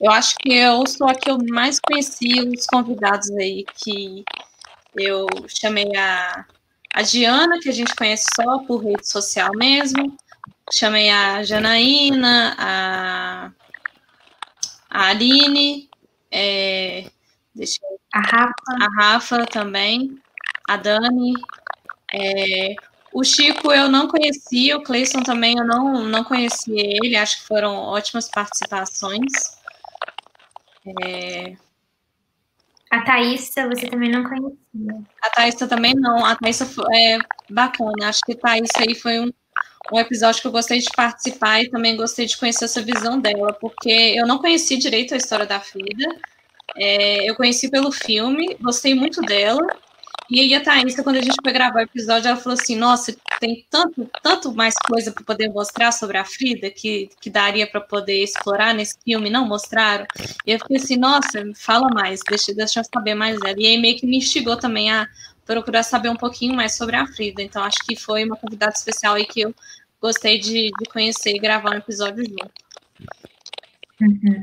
[SPEAKER 1] Eu acho que eu sou a que eu mais conheci os convidados aí, que eu chamei a, a Diana, que a gente conhece só por rede social mesmo. Chamei a Janaína, a, a Aline, é, deixa eu,
[SPEAKER 2] a Rafa.
[SPEAKER 1] A Rafa também, a Dani, é, o Chico eu não conhecia, o Cleison também eu não, não conhecia ele, acho que foram ótimas participações. É...
[SPEAKER 2] A Thaísa você também não conhecia.
[SPEAKER 1] A Thaísa também não, a Thaísa é bacana, acho que a Thaísa aí foi um, um episódio que eu gostei de participar e também gostei de conhecer essa visão dela, porque eu não conheci direito a história da Frida, é, eu conheci pelo filme, gostei muito dela, e aí a Thaís, quando a gente foi gravar o episódio, ela falou assim, nossa, tem tanto, tanto mais coisa para poder mostrar sobre a Frida que, que daria para poder explorar nesse filme, não mostraram. E eu fiquei assim, nossa, fala mais, deixa, deixa eu saber mais dela. E aí meio que me instigou também a procurar saber um pouquinho mais sobre a Frida. Então acho que foi uma convidada especial aí que eu gostei de, de conhecer e gravar um episódio junto.
[SPEAKER 2] Uhum.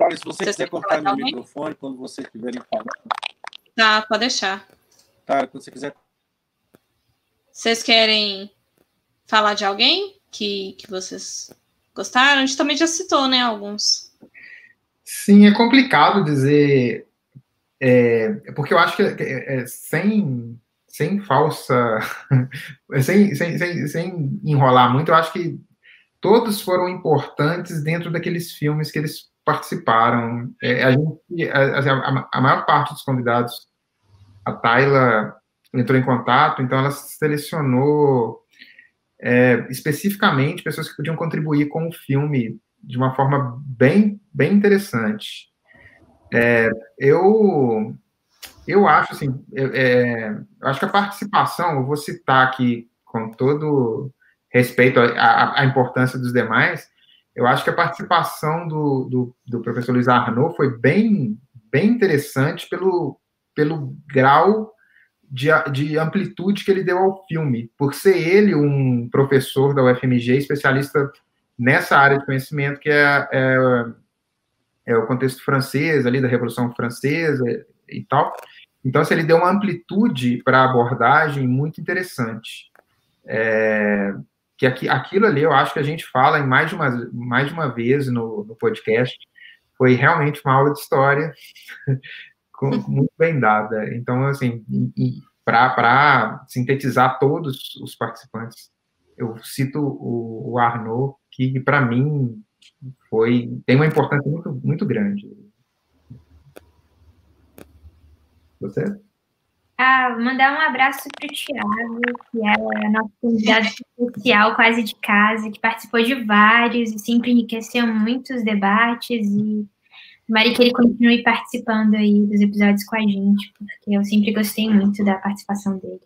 [SPEAKER 3] Paulo, se você, você quiser cortar meu microfone quando vocês estiverem falando.
[SPEAKER 1] Tá, pode deixar.
[SPEAKER 3] Tá, quando você quiser.
[SPEAKER 1] Vocês querem falar de alguém que, que vocês gostaram? A gente também já citou, né, alguns.
[SPEAKER 4] Sim, é complicado dizer. É, porque eu acho que é, é, sem, sem falsa. <laughs> sem, sem, sem, sem enrolar muito, eu acho que todos foram importantes dentro daqueles filmes que eles participaram. É, a, gente, a, a, maior parte dos convidados, a Tayla entrou em contato, então ela selecionou é, especificamente pessoas que podiam contribuir com o filme de uma forma bem, bem interessante. É, eu, eu acho assim, é, eu acho que a participação, eu vou citar aqui com todo respeito à importância dos demais, eu acho que a participação do, do, do, professor Luiz Arnaud foi bem, bem interessante pelo, pelo grau de, de amplitude que ele deu ao filme, por ser ele um professor da UFMG, especialista nessa área de conhecimento que é, é, é o contexto francês, ali da Revolução Francesa e tal. Então, assim, ele deu uma amplitude para a abordagem muito interessante. É, que aqui, aquilo ali eu acho que a gente fala em mais de uma, mais de uma vez no, no podcast, foi realmente uma aula de história <laughs> muito bem dada. Então, assim, para sintetizar todos os participantes, eu cito o, o Arnaud, que para mim foi tem uma importância muito, muito grande. Você?
[SPEAKER 2] Ah, mandar um abraço para o Tiago, que é nosso convidado especial, quase de casa, que participou de vários e sempre enriqueceu muitos debates. E Mari, que ele continue participando aí dos episódios com a gente, porque eu sempre gostei muito da participação dele.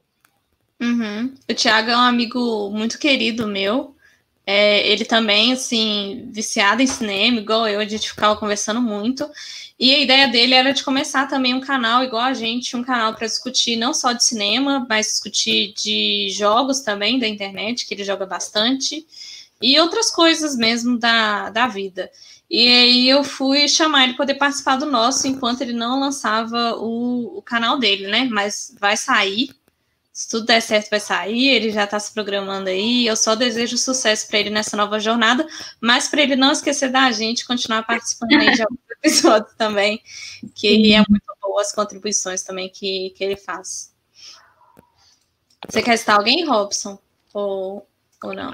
[SPEAKER 1] Uhum. O Tiago é um amigo muito querido meu. É, ele também, assim, viciado em cinema, igual eu, a gente ficava conversando muito. E a ideia dele era de começar também um canal igual a gente, um canal para discutir não só de cinema, mas discutir de jogos também da internet, que ele joga bastante, e outras coisas mesmo da, da vida. E aí eu fui chamar ele para poder participar do nosso, enquanto ele não lançava o, o canal dele, né? Mas vai sair se tudo der certo, vai sair. Ele já está se programando aí. Eu só desejo sucesso para ele nessa nova jornada, mas para ele não esquecer da gente, continuar participando aí de <laughs> alguns episódios também, que é muito boa as contribuições também que, que ele faz. Você quer citar alguém, Robson? Ou, ou não?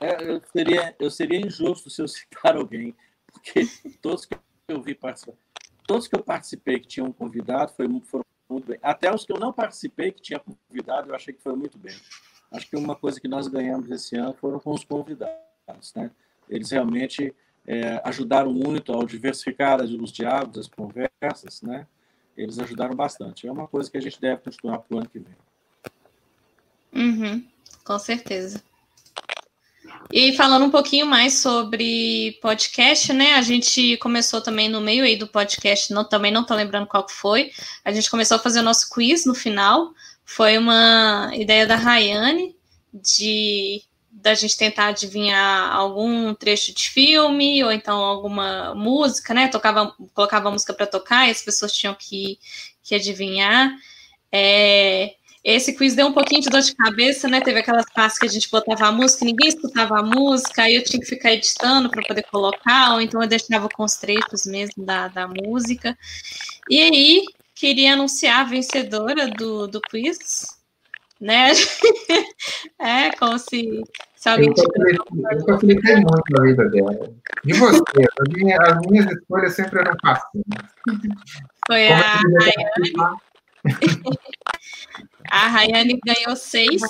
[SPEAKER 3] É, eu, seria, eu seria injusto se eu citar alguém, porque todos que eu vi participar, todos que eu participei que tinham um convidado foi, foram muito bem. Até os que eu não participei, que tinha convidado, eu achei que foi muito bem. Acho que uma coisa que nós ganhamos esse ano foram com os convidados. Né? Eles realmente é, ajudaram muito ao diversificar os diálogos, as conversas. Né? Eles ajudaram bastante. É uma coisa que a gente deve continuar para o ano que vem.
[SPEAKER 1] Uhum, com certeza. E falando um pouquinho mais sobre podcast, né? A gente começou também no meio aí do podcast, não, também não tô lembrando qual que foi. A gente começou a fazer o nosso quiz no final. Foi uma ideia da Rayane de da gente tentar adivinhar algum trecho de filme ou então alguma música, né? Tocava, colocava música para tocar e as pessoas tinham que, que adivinhar. É, esse quiz deu um pouquinho de dor de cabeça, né? Teve aquelas partes que a gente botava a música, ninguém escutava a música, aí eu tinha que ficar editando para poder colocar, ou então eu deixava com os trechos mesmo da, da música. E aí, queria anunciar a vencedora do, do quiz, né? <laughs> é como se, se alguém
[SPEAKER 4] Eu facilitei muito a vida dela. E você? As minhas, as minhas escolhas sempre eram fáceis.
[SPEAKER 1] Foi como a Rayane. A Rayane ganhou seis,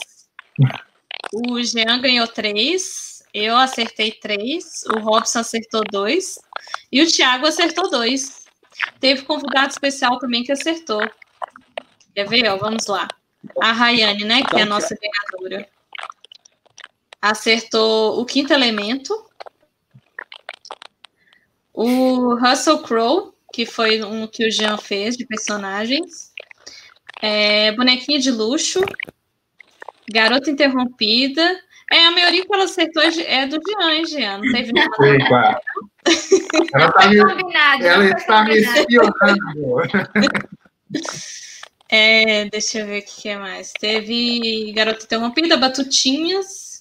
[SPEAKER 1] o Jean ganhou três, eu acertei três, o Robson acertou dois e o Thiago acertou dois. Teve convidado especial também que acertou. Quer ver? Ó, vamos lá. A Rayane, né, que é a então, nossa ganhadora, acertou o quinto elemento. O Russell Crowe, que foi um que o Jean fez de personagens. É, bonequinha de luxo. Garota interrompida. É, a maioria que ela acertou é do Jean, Jean. Não teve nada.
[SPEAKER 4] Ela, está me, ela está me espionando.
[SPEAKER 1] É, deixa eu ver o que é mais. Teve Garota Interrompida, Batutinhas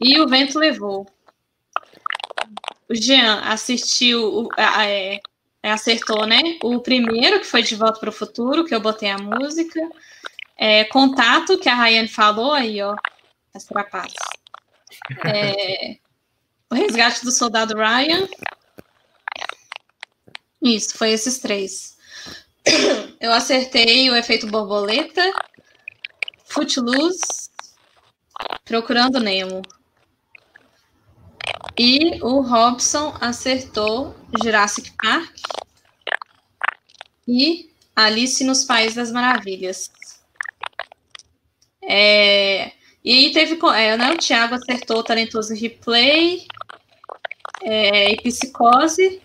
[SPEAKER 1] e O Vento Levou. O Jean assistiu, é, é, acertou, né? O primeiro, que foi De Volta para o Futuro, que eu botei a música. É, contato, que a Rayane falou aí, ó. As trapaças. É, o Resgate do Soldado Ryan. Isso, foi esses três. Eu acertei o efeito borboleta, Footloose, Procurando Nemo. E o Robson acertou Jurassic Park e Alice nos Países das Maravilhas. É, e aí teve. É, né, o Thiago acertou Talentoso Replay é, e Psicose.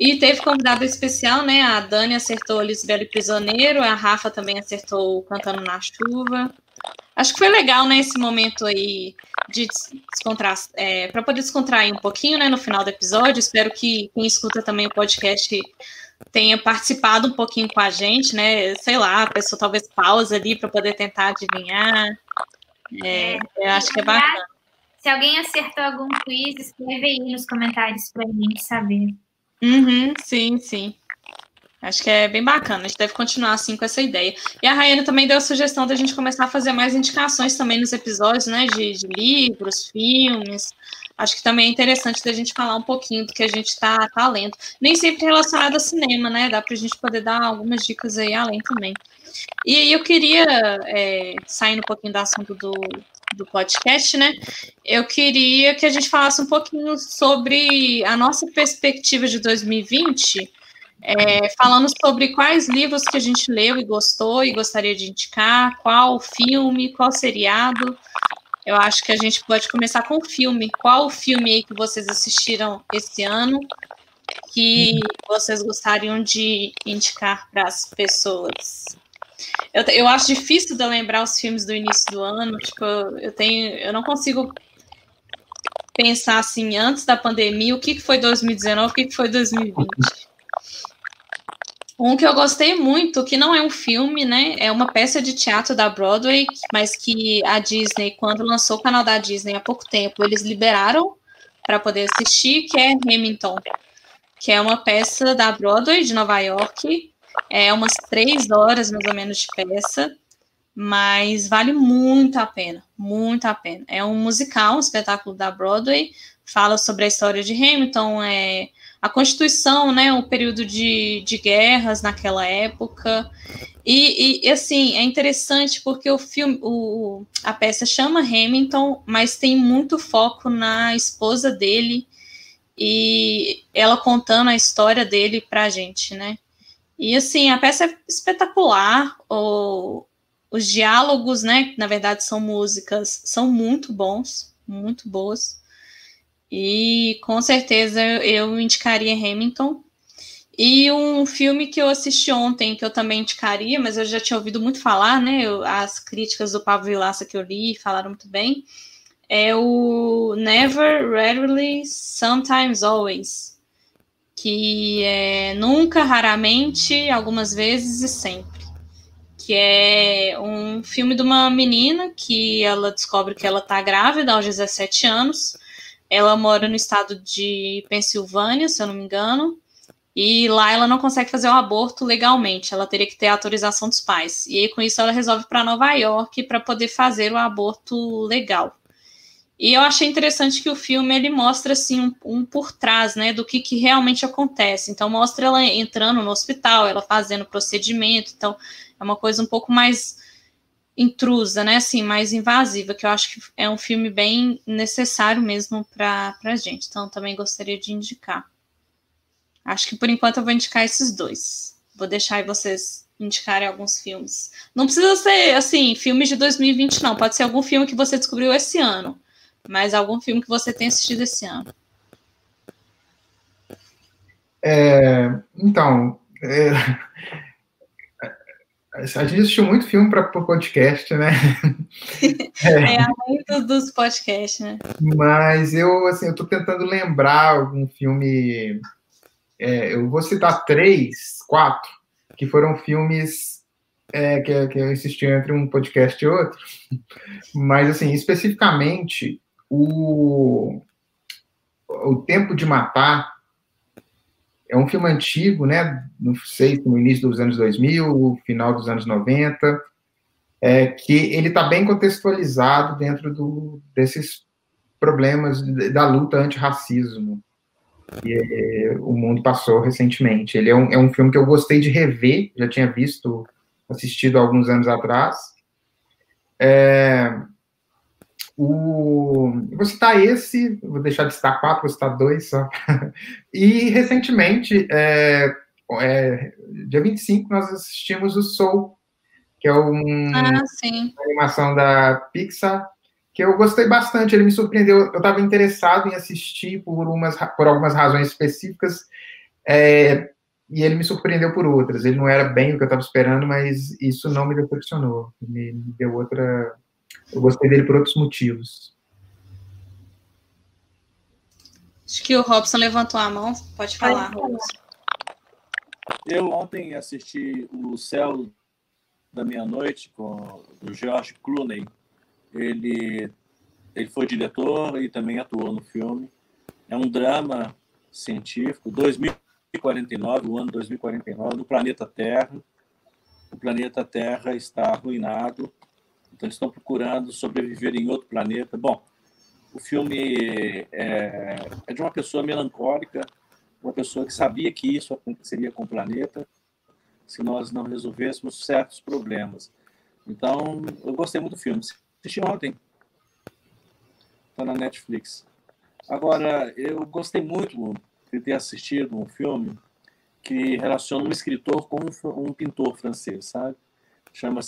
[SPEAKER 1] E teve convidado especial, né? A Dani acertou Lisbelo e Prisioneiro, a Rafa também acertou Cantando na Chuva. Acho que foi legal, né, esse momento aí de descontrair, é, para poder descontrair um pouquinho, né, no final do episódio. Espero que quem escuta também o podcast tenha participado um pouquinho com a gente, né? Sei lá, a pessoa talvez pausa ali para poder tentar adivinhar. É, eu acho que é bacana.
[SPEAKER 2] Se alguém acertou algum quiz, escreve aí nos comentários para a gente saber.
[SPEAKER 1] Uhum, sim, sim. Acho que é bem bacana, a gente deve continuar assim com essa ideia. E a Raiana também deu a sugestão da gente começar a fazer mais indicações também nos episódios, né? De, de livros, filmes. Acho que também é interessante da gente falar um pouquinho do que a gente está tá lendo. Nem sempre relacionado a cinema, né? Dá para a gente poder dar algumas dicas aí além também. E aí eu queria, é, saindo um pouquinho do assunto do, do podcast, né? Eu queria que a gente falasse um pouquinho sobre a nossa perspectiva de 2020 é, falando sobre quais livros que a gente leu e gostou e gostaria de indicar, qual filme, qual seriado. Eu acho que a gente pode começar com o filme. Qual o filme aí que vocês assistiram esse ano que vocês gostariam de indicar para as pessoas? Eu, eu acho difícil de eu lembrar os filmes do início do ano. Tipo, eu tenho, eu não consigo pensar assim antes da pandemia o que, que foi 2019, o que, que foi 2020. Um que eu gostei muito, que não é um filme, né? É uma peça de teatro da Broadway, mas que a Disney, quando lançou o canal da Disney há pouco tempo, eles liberaram para poder assistir, que é Hamilton, que é uma peça da Broadway de Nova York. É umas três horas mais ou menos de peça, mas vale muito a pena, muito a pena. É um musical, um espetáculo da Broadway, fala sobre a história de Hamilton, é a Constituição, né, um período de, de guerras naquela época. E, e, assim, é interessante porque o filme, o, a peça chama Hamilton, mas tem muito foco na esposa dele e ela contando a história dele pra gente, né? E assim, a peça é espetacular, o, os diálogos, né, que na verdade são músicas, são muito bons, muito boas. E com certeza eu indicaria Hamilton. E um filme que eu assisti ontem, que eu também indicaria, mas eu já tinha ouvido muito falar, né? Eu, as críticas do Pablo Vilaça que eu li falaram muito bem. É o Never, Rarely, Sometimes, Always. Que é nunca, raramente, algumas vezes e sempre. Que é um filme de uma menina que ela descobre que ela tá grávida aos 17 anos ela mora no estado de Pensilvânia, se eu não me engano, e lá ela não consegue fazer o aborto legalmente, ela teria que ter a autorização dos pais. E aí, com isso, ela resolve para Nova York para poder fazer o aborto legal. E eu achei interessante que o filme ele mostra assim um, um por trás, né, do que, que realmente acontece. Então mostra ela entrando no hospital, ela fazendo procedimento. Então é uma coisa um pouco mais intrusa, né? Assim, mais invasiva, que eu acho que é um filme bem necessário mesmo para a gente. Então, também gostaria de indicar. Acho que por enquanto eu vou indicar esses dois. Vou deixar aí vocês indicarem alguns filmes. Não precisa ser, assim, filmes de 2020, não. Pode ser algum filme que você descobriu esse ano. Mas algum filme que você tenha assistido esse ano.
[SPEAKER 4] É, então, é, a gente assistiu muito filme para o podcast, né? <laughs>
[SPEAKER 1] é, é muito dos podcasts, né?
[SPEAKER 4] Mas eu, assim, eu tô tentando lembrar algum filme. É, eu vou citar três, quatro, que foram filmes é, que, que eu assisti entre um podcast e outro. Mas, assim, especificamente, o, o Tempo de Matar é um filme antigo, né? Não sei, no início dos anos 2000, final dos anos 90, é, que ele está bem contextualizado dentro do, desses problemas da luta antirracismo que é, o mundo passou recentemente. Ele é um, é um filme que eu gostei de rever, já tinha visto, assistido alguns anos atrás. É, o, vou citar esse, vou deixar de citar quatro, vou citar dois só. <laughs> e, recentemente, é, é, dia 25, nós assistimos o Soul, que é um,
[SPEAKER 1] ah,
[SPEAKER 4] uma animação da Pixar, que eu gostei bastante, ele me surpreendeu, eu estava interessado em assistir por, umas, por algumas razões específicas, é, e ele me surpreendeu por outras. Ele não era bem o que eu estava esperando, mas isso não me decepcionou, me, me deu outra eu gostei dele por outros motivos.
[SPEAKER 1] Acho que o Robson levantou a mão. Pode falar, Pode Robson.
[SPEAKER 3] Eu ontem assisti O Céu da Meia-Noite com o George Clooney. Ele, ele foi diretor e também atuou no filme. É um drama científico, 2000 2049, o ano 2049, no planeta Terra. O planeta Terra está arruinado, então eles estão procurando sobreviver em outro planeta. Bom, o filme é, é de uma pessoa melancólica, uma pessoa que sabia que isso aconteceria com o planeta se nós não resolvêssemos certos problemas. Então, eu gostei muito do filme. Assisti ontem. Está na Netflix. Agora, eu gostei muito de ter assistido um filme que relaciona um escritor com um, pintor francês, sabe? Chama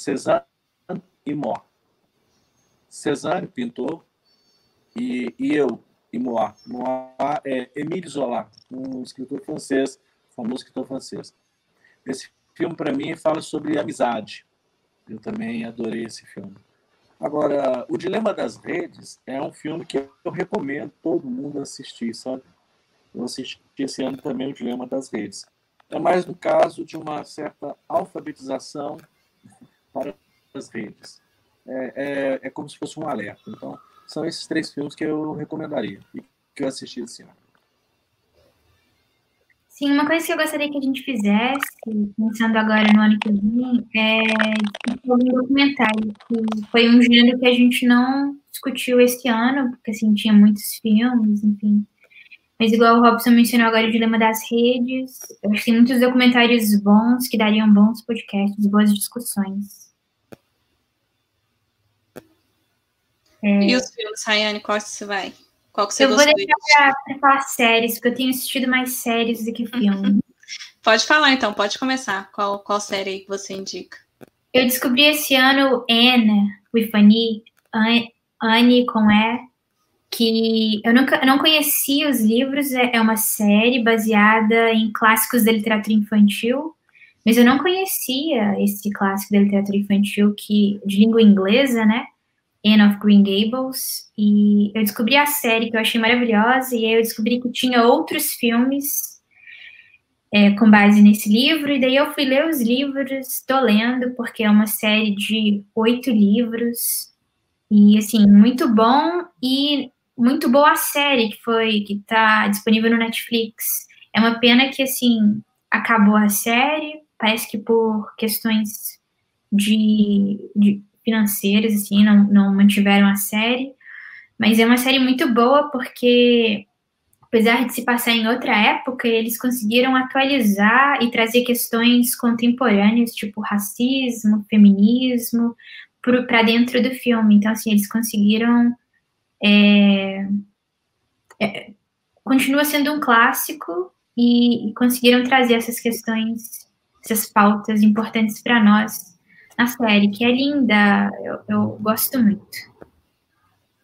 [SPEAKER 3] Cézanne Imor. Cézanne, pintor, e, e eu, Imoir. Moir é Émile Zola, um escritor francês, famoso escritor francês. Esse filme, para mim, fala sobre amizade. Eu também adorei esse filme. Agora, O Dilema das Redes é um filme que eu recomendo todo mundo assistir, sabe? Eu assisti esse ano também O Dilema das Redes. É mais no caso de uma certa alfabetização <laughs> para as redes. É, é, é como se fosse um alerta. Então, são esses três filmes que eu recomendaria e que eu assisti esse ano.
[SPEAKER 2] Sim, uma coisa que eu gostaria que a gente fizesse, pensando agora no ano que vem, é um documentário, que foi um gênero que a gente não discutiu esse ano, porque assim, tinha muitos filmes, enfim. Mas igual o Robson mencionou agora o Dilema das Redes, eu acho que tem muitos documentários bons que dariam bons podcasts, boas discussões.
[SPEAKER 1] É... E os filmes, Rayane, qual você vai? Qual que você
[SPEAKER 2] eu vou deixar para falar séries, porque eu tenho assistido mais séries do que <laughs> filmes.
[SPEAKER 1] pode falar então, pode começar. Qual, qual série que você indica?
[SPEAKER 2] Eu descobri esse ano Anne, with Annie, Anne com E, que eu nunca eu não conhecia os livros, é, é uma série baseada em clássicos da literatura infantil, mas eu não conhecia esse clássico da literatura infantil que de língua inglesa, né? Anne of Green Gables, e eu descobri a série que eu achei maravilhosa, e aí eu descobri que tinha outros filmes é, com base nesse livro, e daí eu fui ler os livros, estou lendo, porque é uma série de oito livros, e assim, muito bom, e muito boa a série que foi, que está disponível no Netflix. É uma pena que, assim, acabou a série, parece que por questões de, de financeiras, assim, não, não mantiveram a série. Mas é uma série muito boa porque, apesar de se passar em outra época, eles conseguiram atualizar e trazer questões contemporâneas, tipo racismo, feminismo, para dentro do filme. Então, assim, eles conseguiram. É, é, continua sendo um clássico e, e conseguiram trazer essas questões, essas pautas importantes para nós na série, que é linda, eu, eu gosto muito.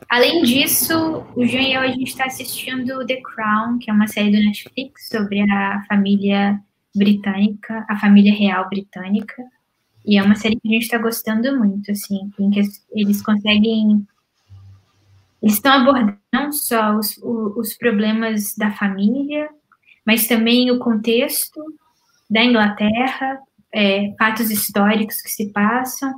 [SPEAKER 2] Além disso, o Jean e eu, a gente está assistindo The Crown, que é uma série do Netflix sobre a família britânica, a família real britânica. E é uma série que a gente está gostando muito, assim, em que eles conseguem. Eles estão abordando não só os, os problemas da família, mas também o contexto da Inglaterra, é, fatos históricos que se passam,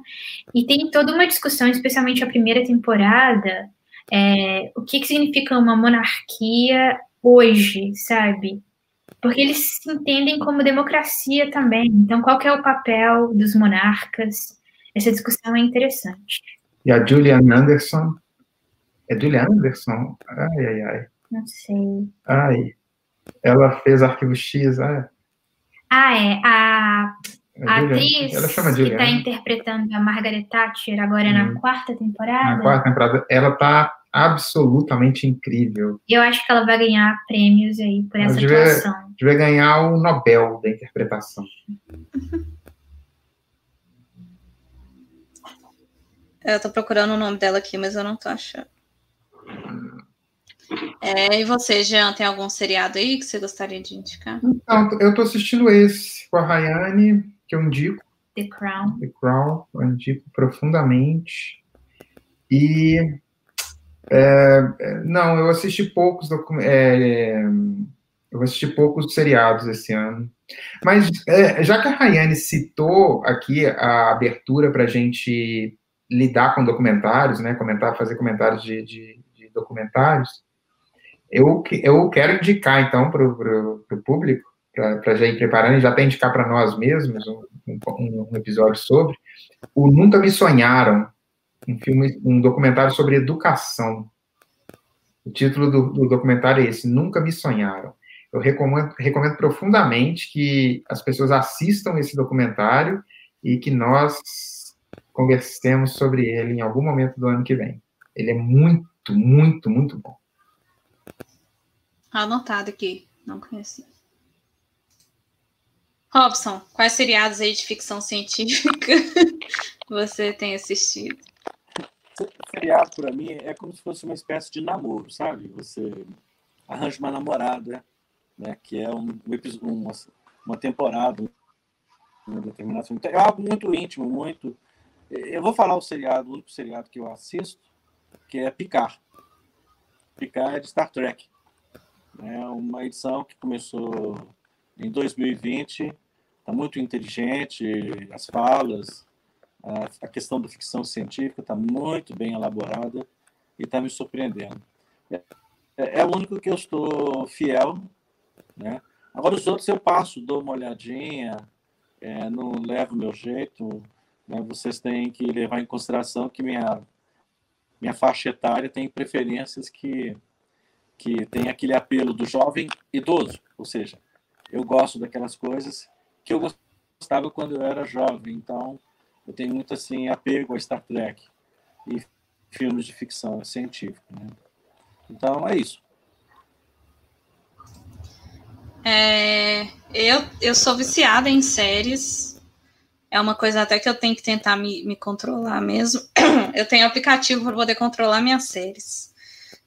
[SPEAKER 2] e tem toda uma discussão, especialmente a primeira temporada, é, o que, que significa uma monarquia hoje, sabe? Porque eles se entendem como democracia também. Então, qual é o papel dos monarcas? Essa discussão é interessante.
[SPEAKER 4] E a Julian Anderson? É Julian Anderson? Ai, ai, ai.
[SPEAKER 2] Não sei.
[SPEAKER 4] Ai. Ela fez Arquivo X, ah,
[SPEAKER 2] é? Ah, é. A a atriz que está interpretando a Margaret Thatcher agora hum. na quarta temporada.
[SPEAKER 4] Na quarta temporada, ela está absolutamente incrível.
[SPEAKER 2] Eu acho que ela vai ganhar prêmios aí por essa devia, atuação.
[SPEAKER 4] Devia ganhar o Nobel da interpretação. <laughs>
[SPEAKER 1] Eu tô procurando o nome dela aqui, mas eu não tô achando. É, e você, Jean, tem algum seriado aí que você gostaria de indicar?
[SPEAKER 4] Então, eu tô assistindo esse com a Rayane, que eu indico.
[SPEAKER 2] The Crown.
[SPEAKER 4] The Crown, eu indico profundamente. E. É, não, eu assisti poucos é, eu assisti poucos seriados esse ano. Mas é, já que a Rayane citou aqui a abertura para a gente lidar com documentários, né, comentar, fazer comentários de, de, de documentários, eu, eu quero indicar então para o público para já ir preparando e já até indicar para nós mesmos um, um, um, episódio sobre. O Nunca Me Sonharam, um filme, um documentário sobre educação. O título do, do documentário é esse, Nunca Me Sonharam. Eu recomendo, recomendo profundamente que as pessoas assistam esse documentário e que nós conversemos sobre ele em algum momento do ano que vem. Ele é muito, muito, muito bom.
[SPEAKER 1] Anotado aqui, não conheci. Robson, quais seriados aí de ficção científica <laughs> você tem assistido?
[SPEAKER 3] Seriado, para mim, é como se fosse uma espécie de namoro, sabe? Você arranja uma namorada, né? Que é um, um uma, uma temporada, uma determinação. É algo muito íntimo, muito. Eu vou falar o seriado, o único seriado que eu assisto, que é Picard. Picard é de Star Trek. É uma edição que começou em 2020, está muito inteligente, as falas, a, a questão da ficção científica está muito bem elaborada e está me surpreendendo. É, é, o único que eu estou fiel, né? Agora os outros eu passo, dou uma olhadinha, é, não levo meu jeito. Né? Vocês têm que levar em consideração que minha minha faixa etária tem preferências que que tem aquele apelo do jovem idoso, ou seja, eu gosto daquelas coisas que eu gostava quando eu era jovem, então eu tenho muito assim apego a Star Trek e filmes de ficção científica, né? Então é isso.
[SPEAKER 1] É, eu, eu sou viciada em séries. É uma coisa até que eu tenho que tentar me, me controlar mesmo. <clears throat> Eu tenho aplicativo para poder controlar minhas séries.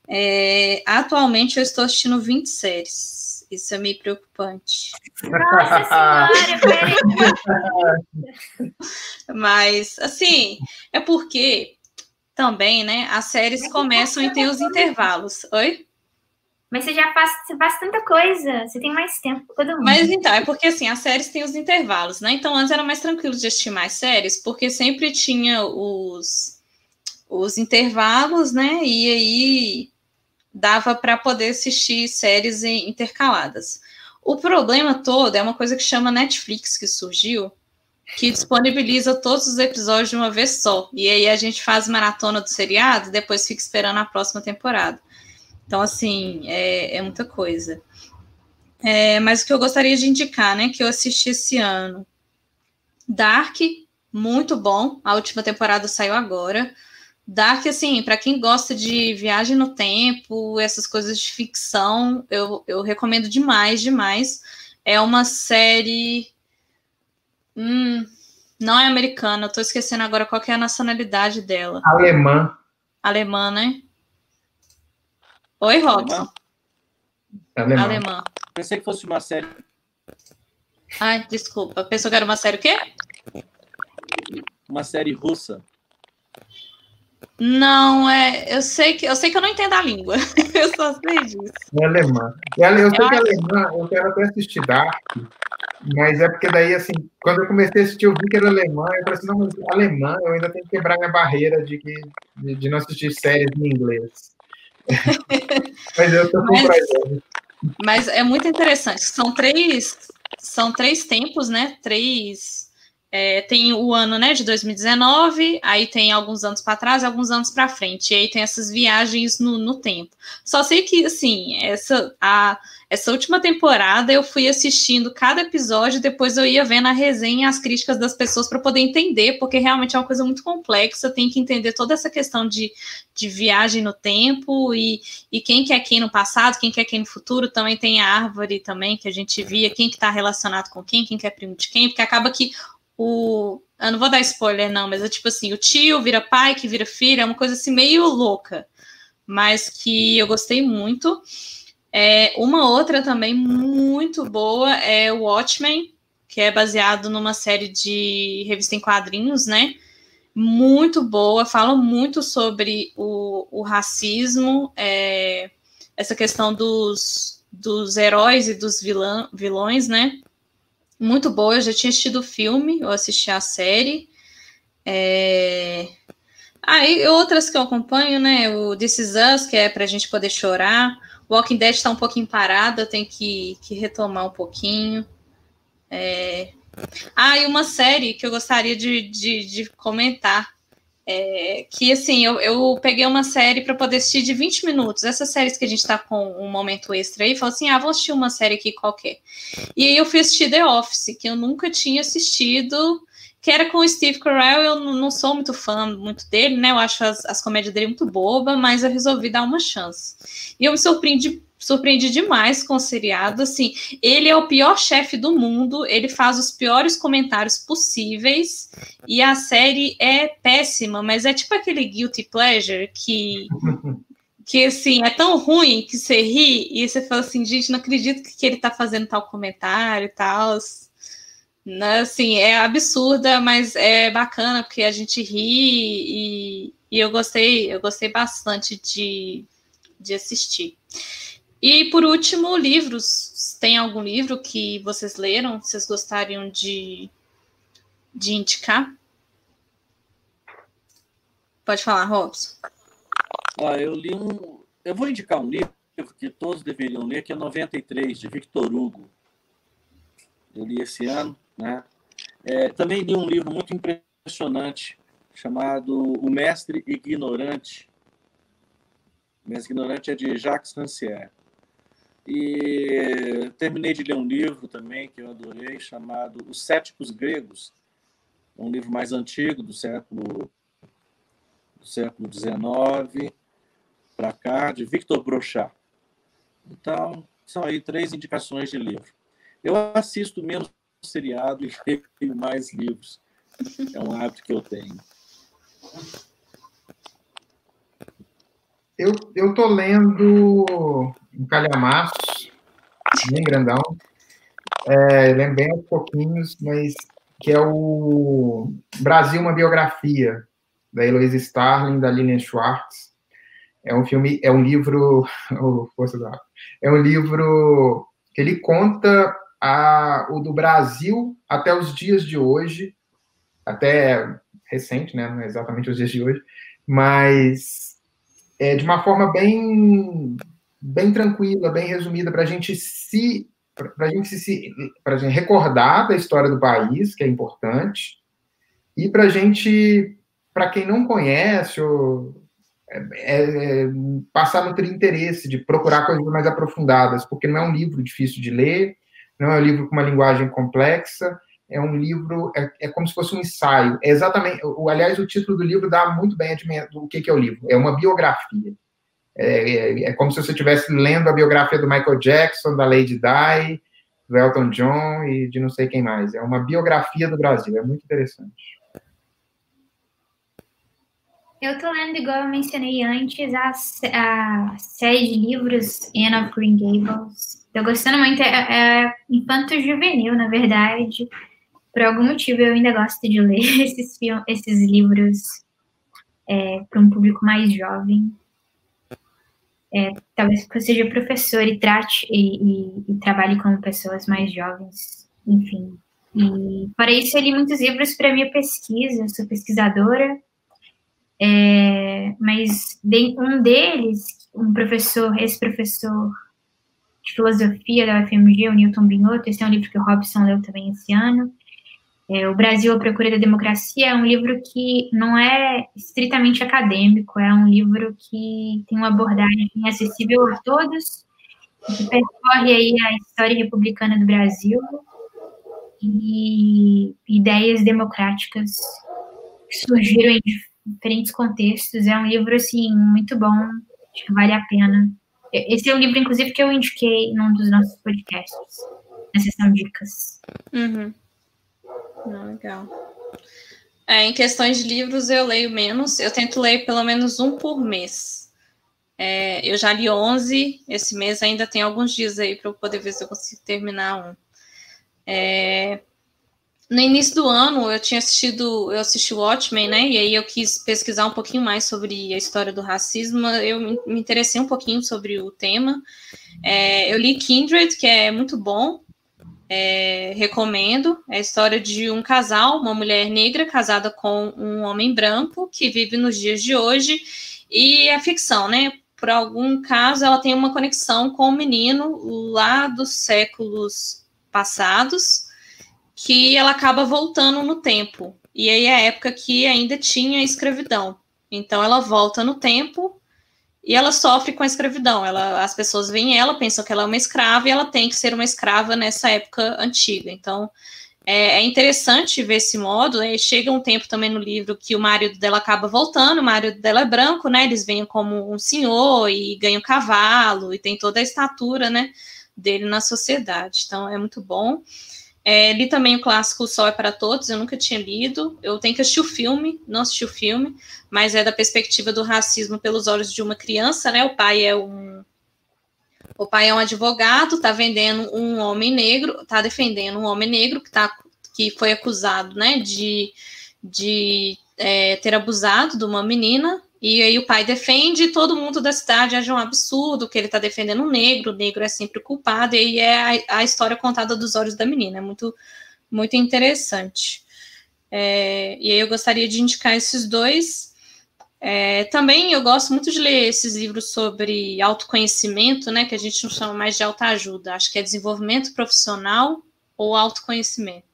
[SPEAKER 1] É, atualmente eu estou assistindo 20 séries. Isso é meio preocupante.
[SPEAKER 2] Nossa senhora, <laughs>
[SPEAKER 1] Mas, assim, é porque também, né, as séries começam e tem os intervalos. Oi?
[SPEAKER 2] Mas você já faz, você faz tanta coisa, você tem mais tempo todo mundo.
[SPEAKER 1] Mas então, é porque assim, as séries têm os intervalos, né? Então antes era mais tranquilo de assistir mais séries, porque sempre tinha os, os intervalos, né? E aí dava para poder assistir séries intercaladas. O problema todo é uma coisa que chama Netflix, que surgiu, que disponibiliza todos os episódios de uma vez só. E aí a gente faz maratona do seriado depois fica esperando a próxima temporada. Então, assim, é, é muita coisa. É, mas o que eu gostaria de indicar, né, que eu assisti esse ano. Dark, muito bom. A última temporada saiu agora. Dark, assim, para quem gosta de viagem no tempo, essas coisas de ficção, eu, eu recomendo demais, demais. É uma série. Hum, não é americana, eu tô esquecendo agora qual é a nacionalidade dela.
[SPEAKER 4] Alemã.
[SPEAKER 1] Alemã, né? Oi, Robson.
[SPEAKER 4] Alemã.
[SPEAKER 1] Alemã.
[SPEAKER 3] Pensei que fosse uma série.
[SPEAKER 1] Ai, desculpa. Pensou que era uma série o quê?
[SPEAKER 3] Uma série russa.
[SPEAKER 1] Não, é. Eu sei que eu sei que eu não entendo a língua. <laughs> eu só sei disso.
[SPEAKER 4] É alemã. Eu, eu sei que é alemã, eu quero até assistir Dark, mas é porque daí, assim, quando eu comecei a assistir, eu vi que era alemã, eu falei assim, não, mas alemã, eu ainda tenho que quebrar minha barreira de, que, de, de não assistir séries em inglês. <laughs> mas eu tô com mas,
[SPEAKER 1] mas é muito interessante. São três, são três tempos, né? Três é, tem o ano né, de 2019, aí tem alguns anos para trás e alguns anos para frente, e aí tem essas viagens no, no tempo. Só sei que, assim, essa, a, essa última temporada eu fui assistindo cada episódio, depois eu ia vendo a resenha as críticas das pessoas para poder entender, porque realmente é uma coisa muito complexa, tem que entender toda essa questão de, de viagem no tempo e, e quem que é quem no passado, quem que é quem no futuro, também tem a árvore também que a gente via, quem que está relacionado com quem, quem que é primo de quem, porque acaba que o. Eu não vou dar spoiler, não, mas é tipo assim: o tio vira pai, que vira filho, é uma coisa assim meio louca, mas que eu gostei muito. É, uma outra também muito boa é o Watchmen, que é baseado numa série de revista em quadrinhos, né? Muito boa, fala muito sobre o, o racismo, é, essa questão dos, dos heróis e dos vilã, vilões, né? Muito boa. Eu já tinha assistido o filme, eu assisti a série. É... Ah, e outras que eu acompanho, né? O This Is Us, que é pra gente poder chorar. Walking Dead está um pouquinho parada, tem que, que retomar um pouquinho. É... Ah, e uma série que eu gostaria de, de, de comentar. É, que assim, eu, eu peguei uma série para poder assistir de 20 minutos. Essas séries que a gente está com um momento extra aí, falou assim: ah, vou assistir uma série aqui qualquer. E aí eu fui assistir The Office, que eu nunca tinha assistido que era com o Steve Carell, eu não sou muito fã muito dele, né? Eu acho as, as comédias dele muito boba, mas eu resolvi dar uma chance. E eu me surpreendi, surpreendi demais com o seriado. Assim, ele é o pior chefe do mundo, ele faz os piores comentários possíveis, e a série é péssima, mas é tipo aquele guilty pleasure que. que assim, é tão ruim que você ri e você fala assim, gente, não acredito que ele tá fazendo tal comentário e tal. Né, assim, é absurda, mas é bacana porque a gente ri e, e eu gostei, eu gostei bastante de, de assistir. E por último, livros. Tem algum livro que vocês leram? Vocês gostariam de, de indicar? Pode falar, Robson.
[SPEAKER 3] Ah, eu li um. Eu vou indicar um livro que todos deveriam ler, que é 93, de Victor Hugo. Eu li esse ano. Né? É, também li um livro muito impressionante chamado O Mestre Ignorante. O Mestre Ignorante é de Jacques Rancière. E terminei de ler um livro também que eu adorei, chamado Os Céticos Gregos, um livro mais antigo, do século do século XIX para cá, de Victor Brochard. Então, são aí três indicações de livro. Eu assisto menos seriado e <laughs> leio mais livros. É um hábito que eu tenho.
[SPEAKER 4] Eu, tô lendo um calhamaço, bem grandão. É, ele é bem pouquinhos, mas que é o Brasil, uma biografia, da Heloísa Starling, da Lilian Schwartz. É um filme, é um livro, <laughs> força da é um livro que ele conta a, o do Brasil até os dias de hoje, até recente, né? Não é exatamente os dias de hoje, mas é de uma forma bem, bem tranquila, bem resumida, para a gente se para a gente se para gente recordar da história do país, que é importante, e para a gente, para quem não conhece, ou, é, é, passar no ter interesse de procurar coisas mais aprofundadas, porque não é um livro difícil de ler, não é um livro com uma linguagem complexa, é um livro, é, é como se fosse um ensaio. É exatamente, o, aliás, o título do livro dá muito bem a o que, que é o livro. É uma biografia. É, é, é, como se você estivesse lendo a biografia do Michael Jackson, da Lady Di, do Elton John e de não sei quem mais. É uma biografia do Brasil, é muito interessante.
[SPEAKER 2] Eu estou lendo, igual eu mencionei antes, a, a série de livros Anne of Green Gables, Tô gostando muito, é, é infanto-juvenil, na verdade. Por algum motivo eu ainda gosto de ler <laughs> esses, esses livros é, para um público mais jovem. É, talvez porque eu seja professor e trate e, e, e, trabalhe com pessoas mais jovens, enfim. E para isso eu li muitos livros para minha pesquisa, eu sou pesquisadora, é, mas um deles, um professor, esse professor de filosofia da UFMG, o Newton Binotto. Esse é um livro que o Robson leu também esse ano. É, o Brasil à Procura da Democracia é um livro que não é estritamente acadêmico, é um livro que tem uma abordagem acessível a todos, que percorre aí a história republicana do Brasil e ideias democráticas que surgiram em diferentes contextos. É um livro, assim, muito bom, acho que vale a pena esse é um livro, inclusive, que eu indiquei num dos nossos podcasts, na sessão dicas.
[SPEAKER 1] Uhum. Legal. É, em questões de livros, eu leio menos. Eu tento ler pelo menos um por mês. É, eu já li 11. Esse mês ainda tem alguns dias aí para eu poder ver se eu consigo terminar um. É, no início do ano eu tinha assistido, eu assisti Watchmen, né? E aí eu quis pesquisar um pouquinho mais sobre a história do racismo. Eu me interessei um pouquinho sobre o tema. É, eu li Kindred, que é muito bom. É, recomendo. É a história de um casal, uma mulher negra casada com um homem branco que vive nos dias de hoje. E a ficção, né? por algum caso, ela tem uma conexão com o menino lá dos séculos passados, que ela acaba voltando no tempo. E aí é a época que ainda tinha escravidão. Então ela volta no tempo e ela sofre com a escravidão. Ela, as pessoas veem ela, pensam que ela é uma escrava e ela tem que ser uma escrava nessa época antiga. Então é, é interessante ver esse modo. Né? Chega um tempo também no livro que o marido dela acaba voltando, o marido dela é branco, né? Eles vêm como um senhor e ganham cavalo e tem toda a estatura, né? Dele na sociedade. Então é muito bom. É, li também o clássico O Sol é para Todos, eu nunca tinha lido. Eu tenho que assistir o filme, não assisti o filme, mas é da perspectiva do racismo pelos olhos de uma criança, né? O pai é um. O pai é um advogado, está vendendo um homem negro, está defendendo um homem negro que, tá, que foi acusado né, de, de é, ter abusado de uma menina, e aí o pai defende todo mundo da cidade acha um absurdo que ele está defendendo o negro, o negro é sempre culpado, e aí é a, a história contada dos olhos da menina. É muito, muito interessante. É, e aí eu gostaria de indicar esses dois. É, também eu gosto muito de ler esses livros sobre autoconhecimento, né? Que a gente não chama mais de autoajuda. Acho que é desenvolvimento profissional ou autoconhecimento.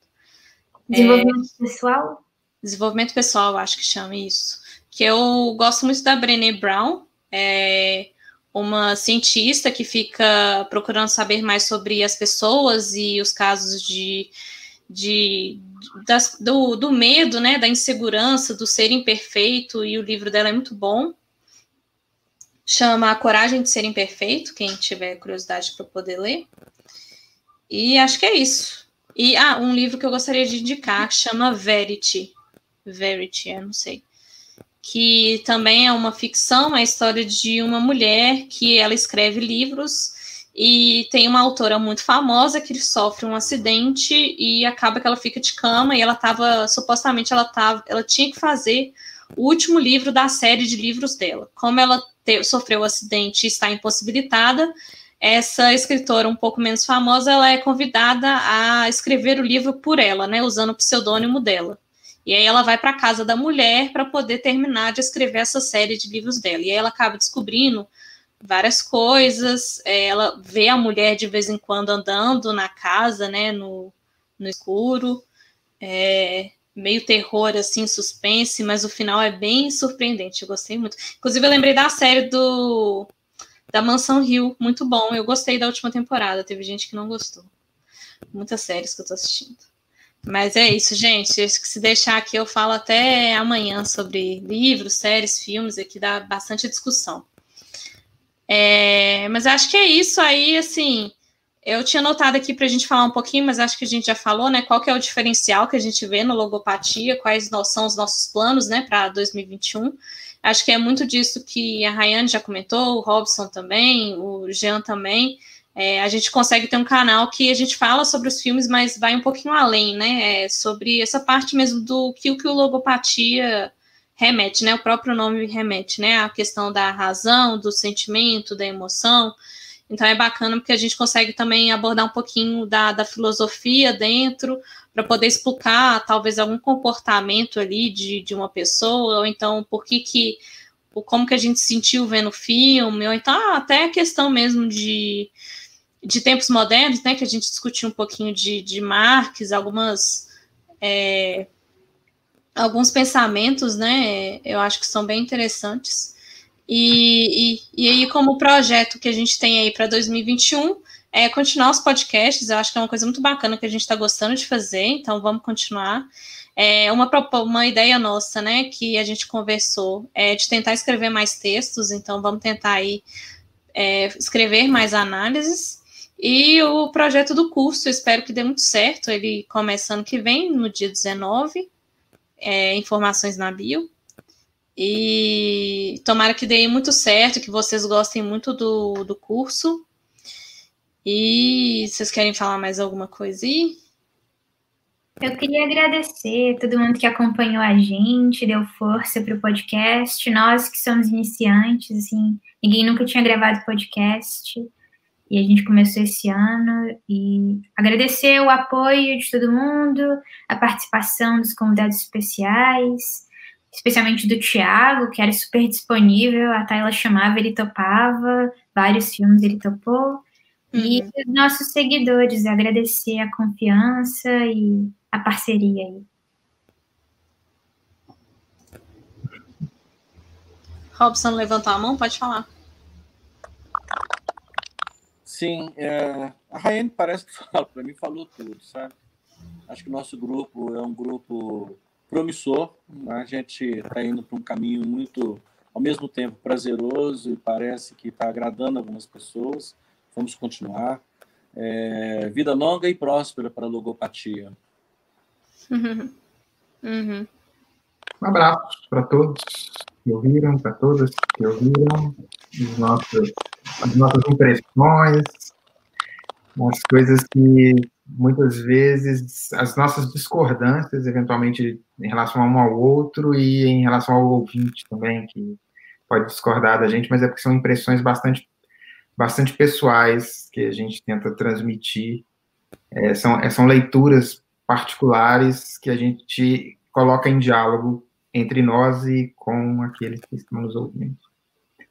[SPEAKER 2] Desenvolvimento é, pessoal?
[SPEAKER 1] Desenvolvimento pessoal, acho que chama isso que eu gosto muito da Brené Brown, é uma cientista que fica procurando saber mais sobre as pessoas e os casos de, de das, do, do medo, né, da insegurança, do ser imperfeito, e o livro dela é muito bom. Chama A Coragem de Ser Imperfeito, quem tiver curiosidade para poder ler. E acho que é isso. E ah, um livro que eu gostaria de indicar chama Verity. Verity, eu não sei que também é uma ficção, é a história de uma mulher que ela escreve livros e tem uma autora muito famosa que sofre um acidente e acaba que ela fica de cama e ela estava supostamente ela tava, ela tinha que fazer o último livro da série de livros dela. Como ela te, sofreu o um acidente e está impossibilitada, essa escritora um pouco menos famosa, ela é convidada a escrever o livro por ela, né, usando o pseudônimo dela. E aí ela vai para a casa da mulher para poder terminar de escrever essa série de livros dela. E aí ela acaba descobrindo várias coisas. É, ela vê a mulher de vez em quando andando na casa, né, no, no escuro. É, meio terror, assim, suspense, mas o final é bem surpreendente. Eu gostei muito. Inclusive, eu lembrei da série do da Mansão Rio, muito bom. Eu gostei da última temporada. Teve gente que não gostou. Muitas séries que eu tô assistindo. Mas é isso, gente. Acho que se deixar aqui, eu falo até amanhã sobre livros, séries, filmes, aqui dá bastante discussão. É, mas acho que é isso aí, assim. Eu tinha notado aqui para a gente falar um pouquinho, mas acho que a gente já falou, né? Qual que é o diferencial que a gente vê no logopatia, quais são os nossos planos, né, para 2021. Acho que é muito disso que a Rayane já comentou, o Robson também, o Jean também. É, a gente consegue ter um canal que a gente fala sobre os filmes, mas vai um pouquinho além, né? É sobre essa parte mesmo do que o que o logopatia remete, né? O próprio nome remete, né? A questão da razão, do sentimento, da emoção. Então é bacana porque a gente consegue também abordar um pouquinho da, da filosofia dentro, para poder explicar talvez algum comportamento ali de, de uma pessoa, ou então por que que como que a gente sentiu vendo o filme, ou então até a questão mesmo de de tempos modernos, né, que a gente discutiu um pouquinho de, de Marx, algumas é, alguns pensamentos, né, eu acho que são bem interessantes. E, e, e aí, como projeto que a gente tem aí para 2021, é continuar os podcasts, eu acho que é uma coisa muito bacana que a gente está gostando de fazer, então vamos continuar. É uma, uma ideia nossa, né, que a gente conversou, é de tentar escrever mais textos, então vamos tentar aí é, escrever mais análises e o projeto do curso, espero que dê muito certo. Ele começa ano que vem, no dia 19. É, informações na bio. E tomara que dê muito certo, que vocês gostem muito do, do curso. E vocês querem falar mais alguma coisa aí?
[SPEAKER 2] Eu queria agradecer todo mundo que acompanhou a gente, deu força para o podcast. Nós que somos iniciantes, assim, ninguém nunca tinha gravado podcast e a gente começou esse ano e agradecer o apoio de todo mundo, a participação dos convidados especiais especialmente do Thiago, que era super disponível, a Tayla chamava, ele topava, vários filmes ele topou. Uhum. E os nossos seguidores, agradecer a confiança e a parceria aí.
[SPEAKER 1] Robson levantou a mão, pode falar.
[SPEAKER 3] Sim, é, a Raiane parece que fala, para mim falou tudo, sabe? Acho que o nosso grupo é um grupo promissor, a gente está indo para um caminho muito, ao mesmo tempo, prazeroso e parece que está agradando algumas pessoas. Vamos continuar. É, vida longa e próspera para a logopatia.
[SPEAKER 1] Uhum. <laughs> Uhum.
[SPEAKER 4] Um abraço para todos que ouviram, para todas que ouviram, os nossos, as nossas impressões, as coisas que muitas vezes, as nossas discordâncias, eventualmente, em relação a um ao outro e em relação ao ouvinte também, que pode discordar da gente, mas é porque são impressões bastante, bastante pessoais que a gente tenta transmitir. É, são, é, são leituras particulares que a gente coloca em diálogo entre nós e com aqueles que estão nos ouvindo.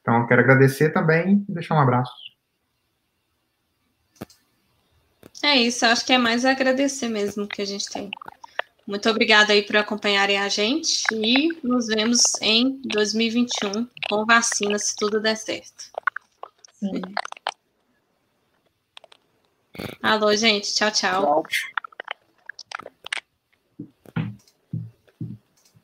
[SPEAKER 4] Então, eu quero agradecer também e deixar um abraço.
[SPEAKER 1] É isso, acho que é mais agradecer mesmo que a gente tem. Muito obrigada aí por acompanharem a gente e nos vemos em 2021 com vacina, se tudo der certo. Sim. Alô, gente. Tchau, tchau. tchau.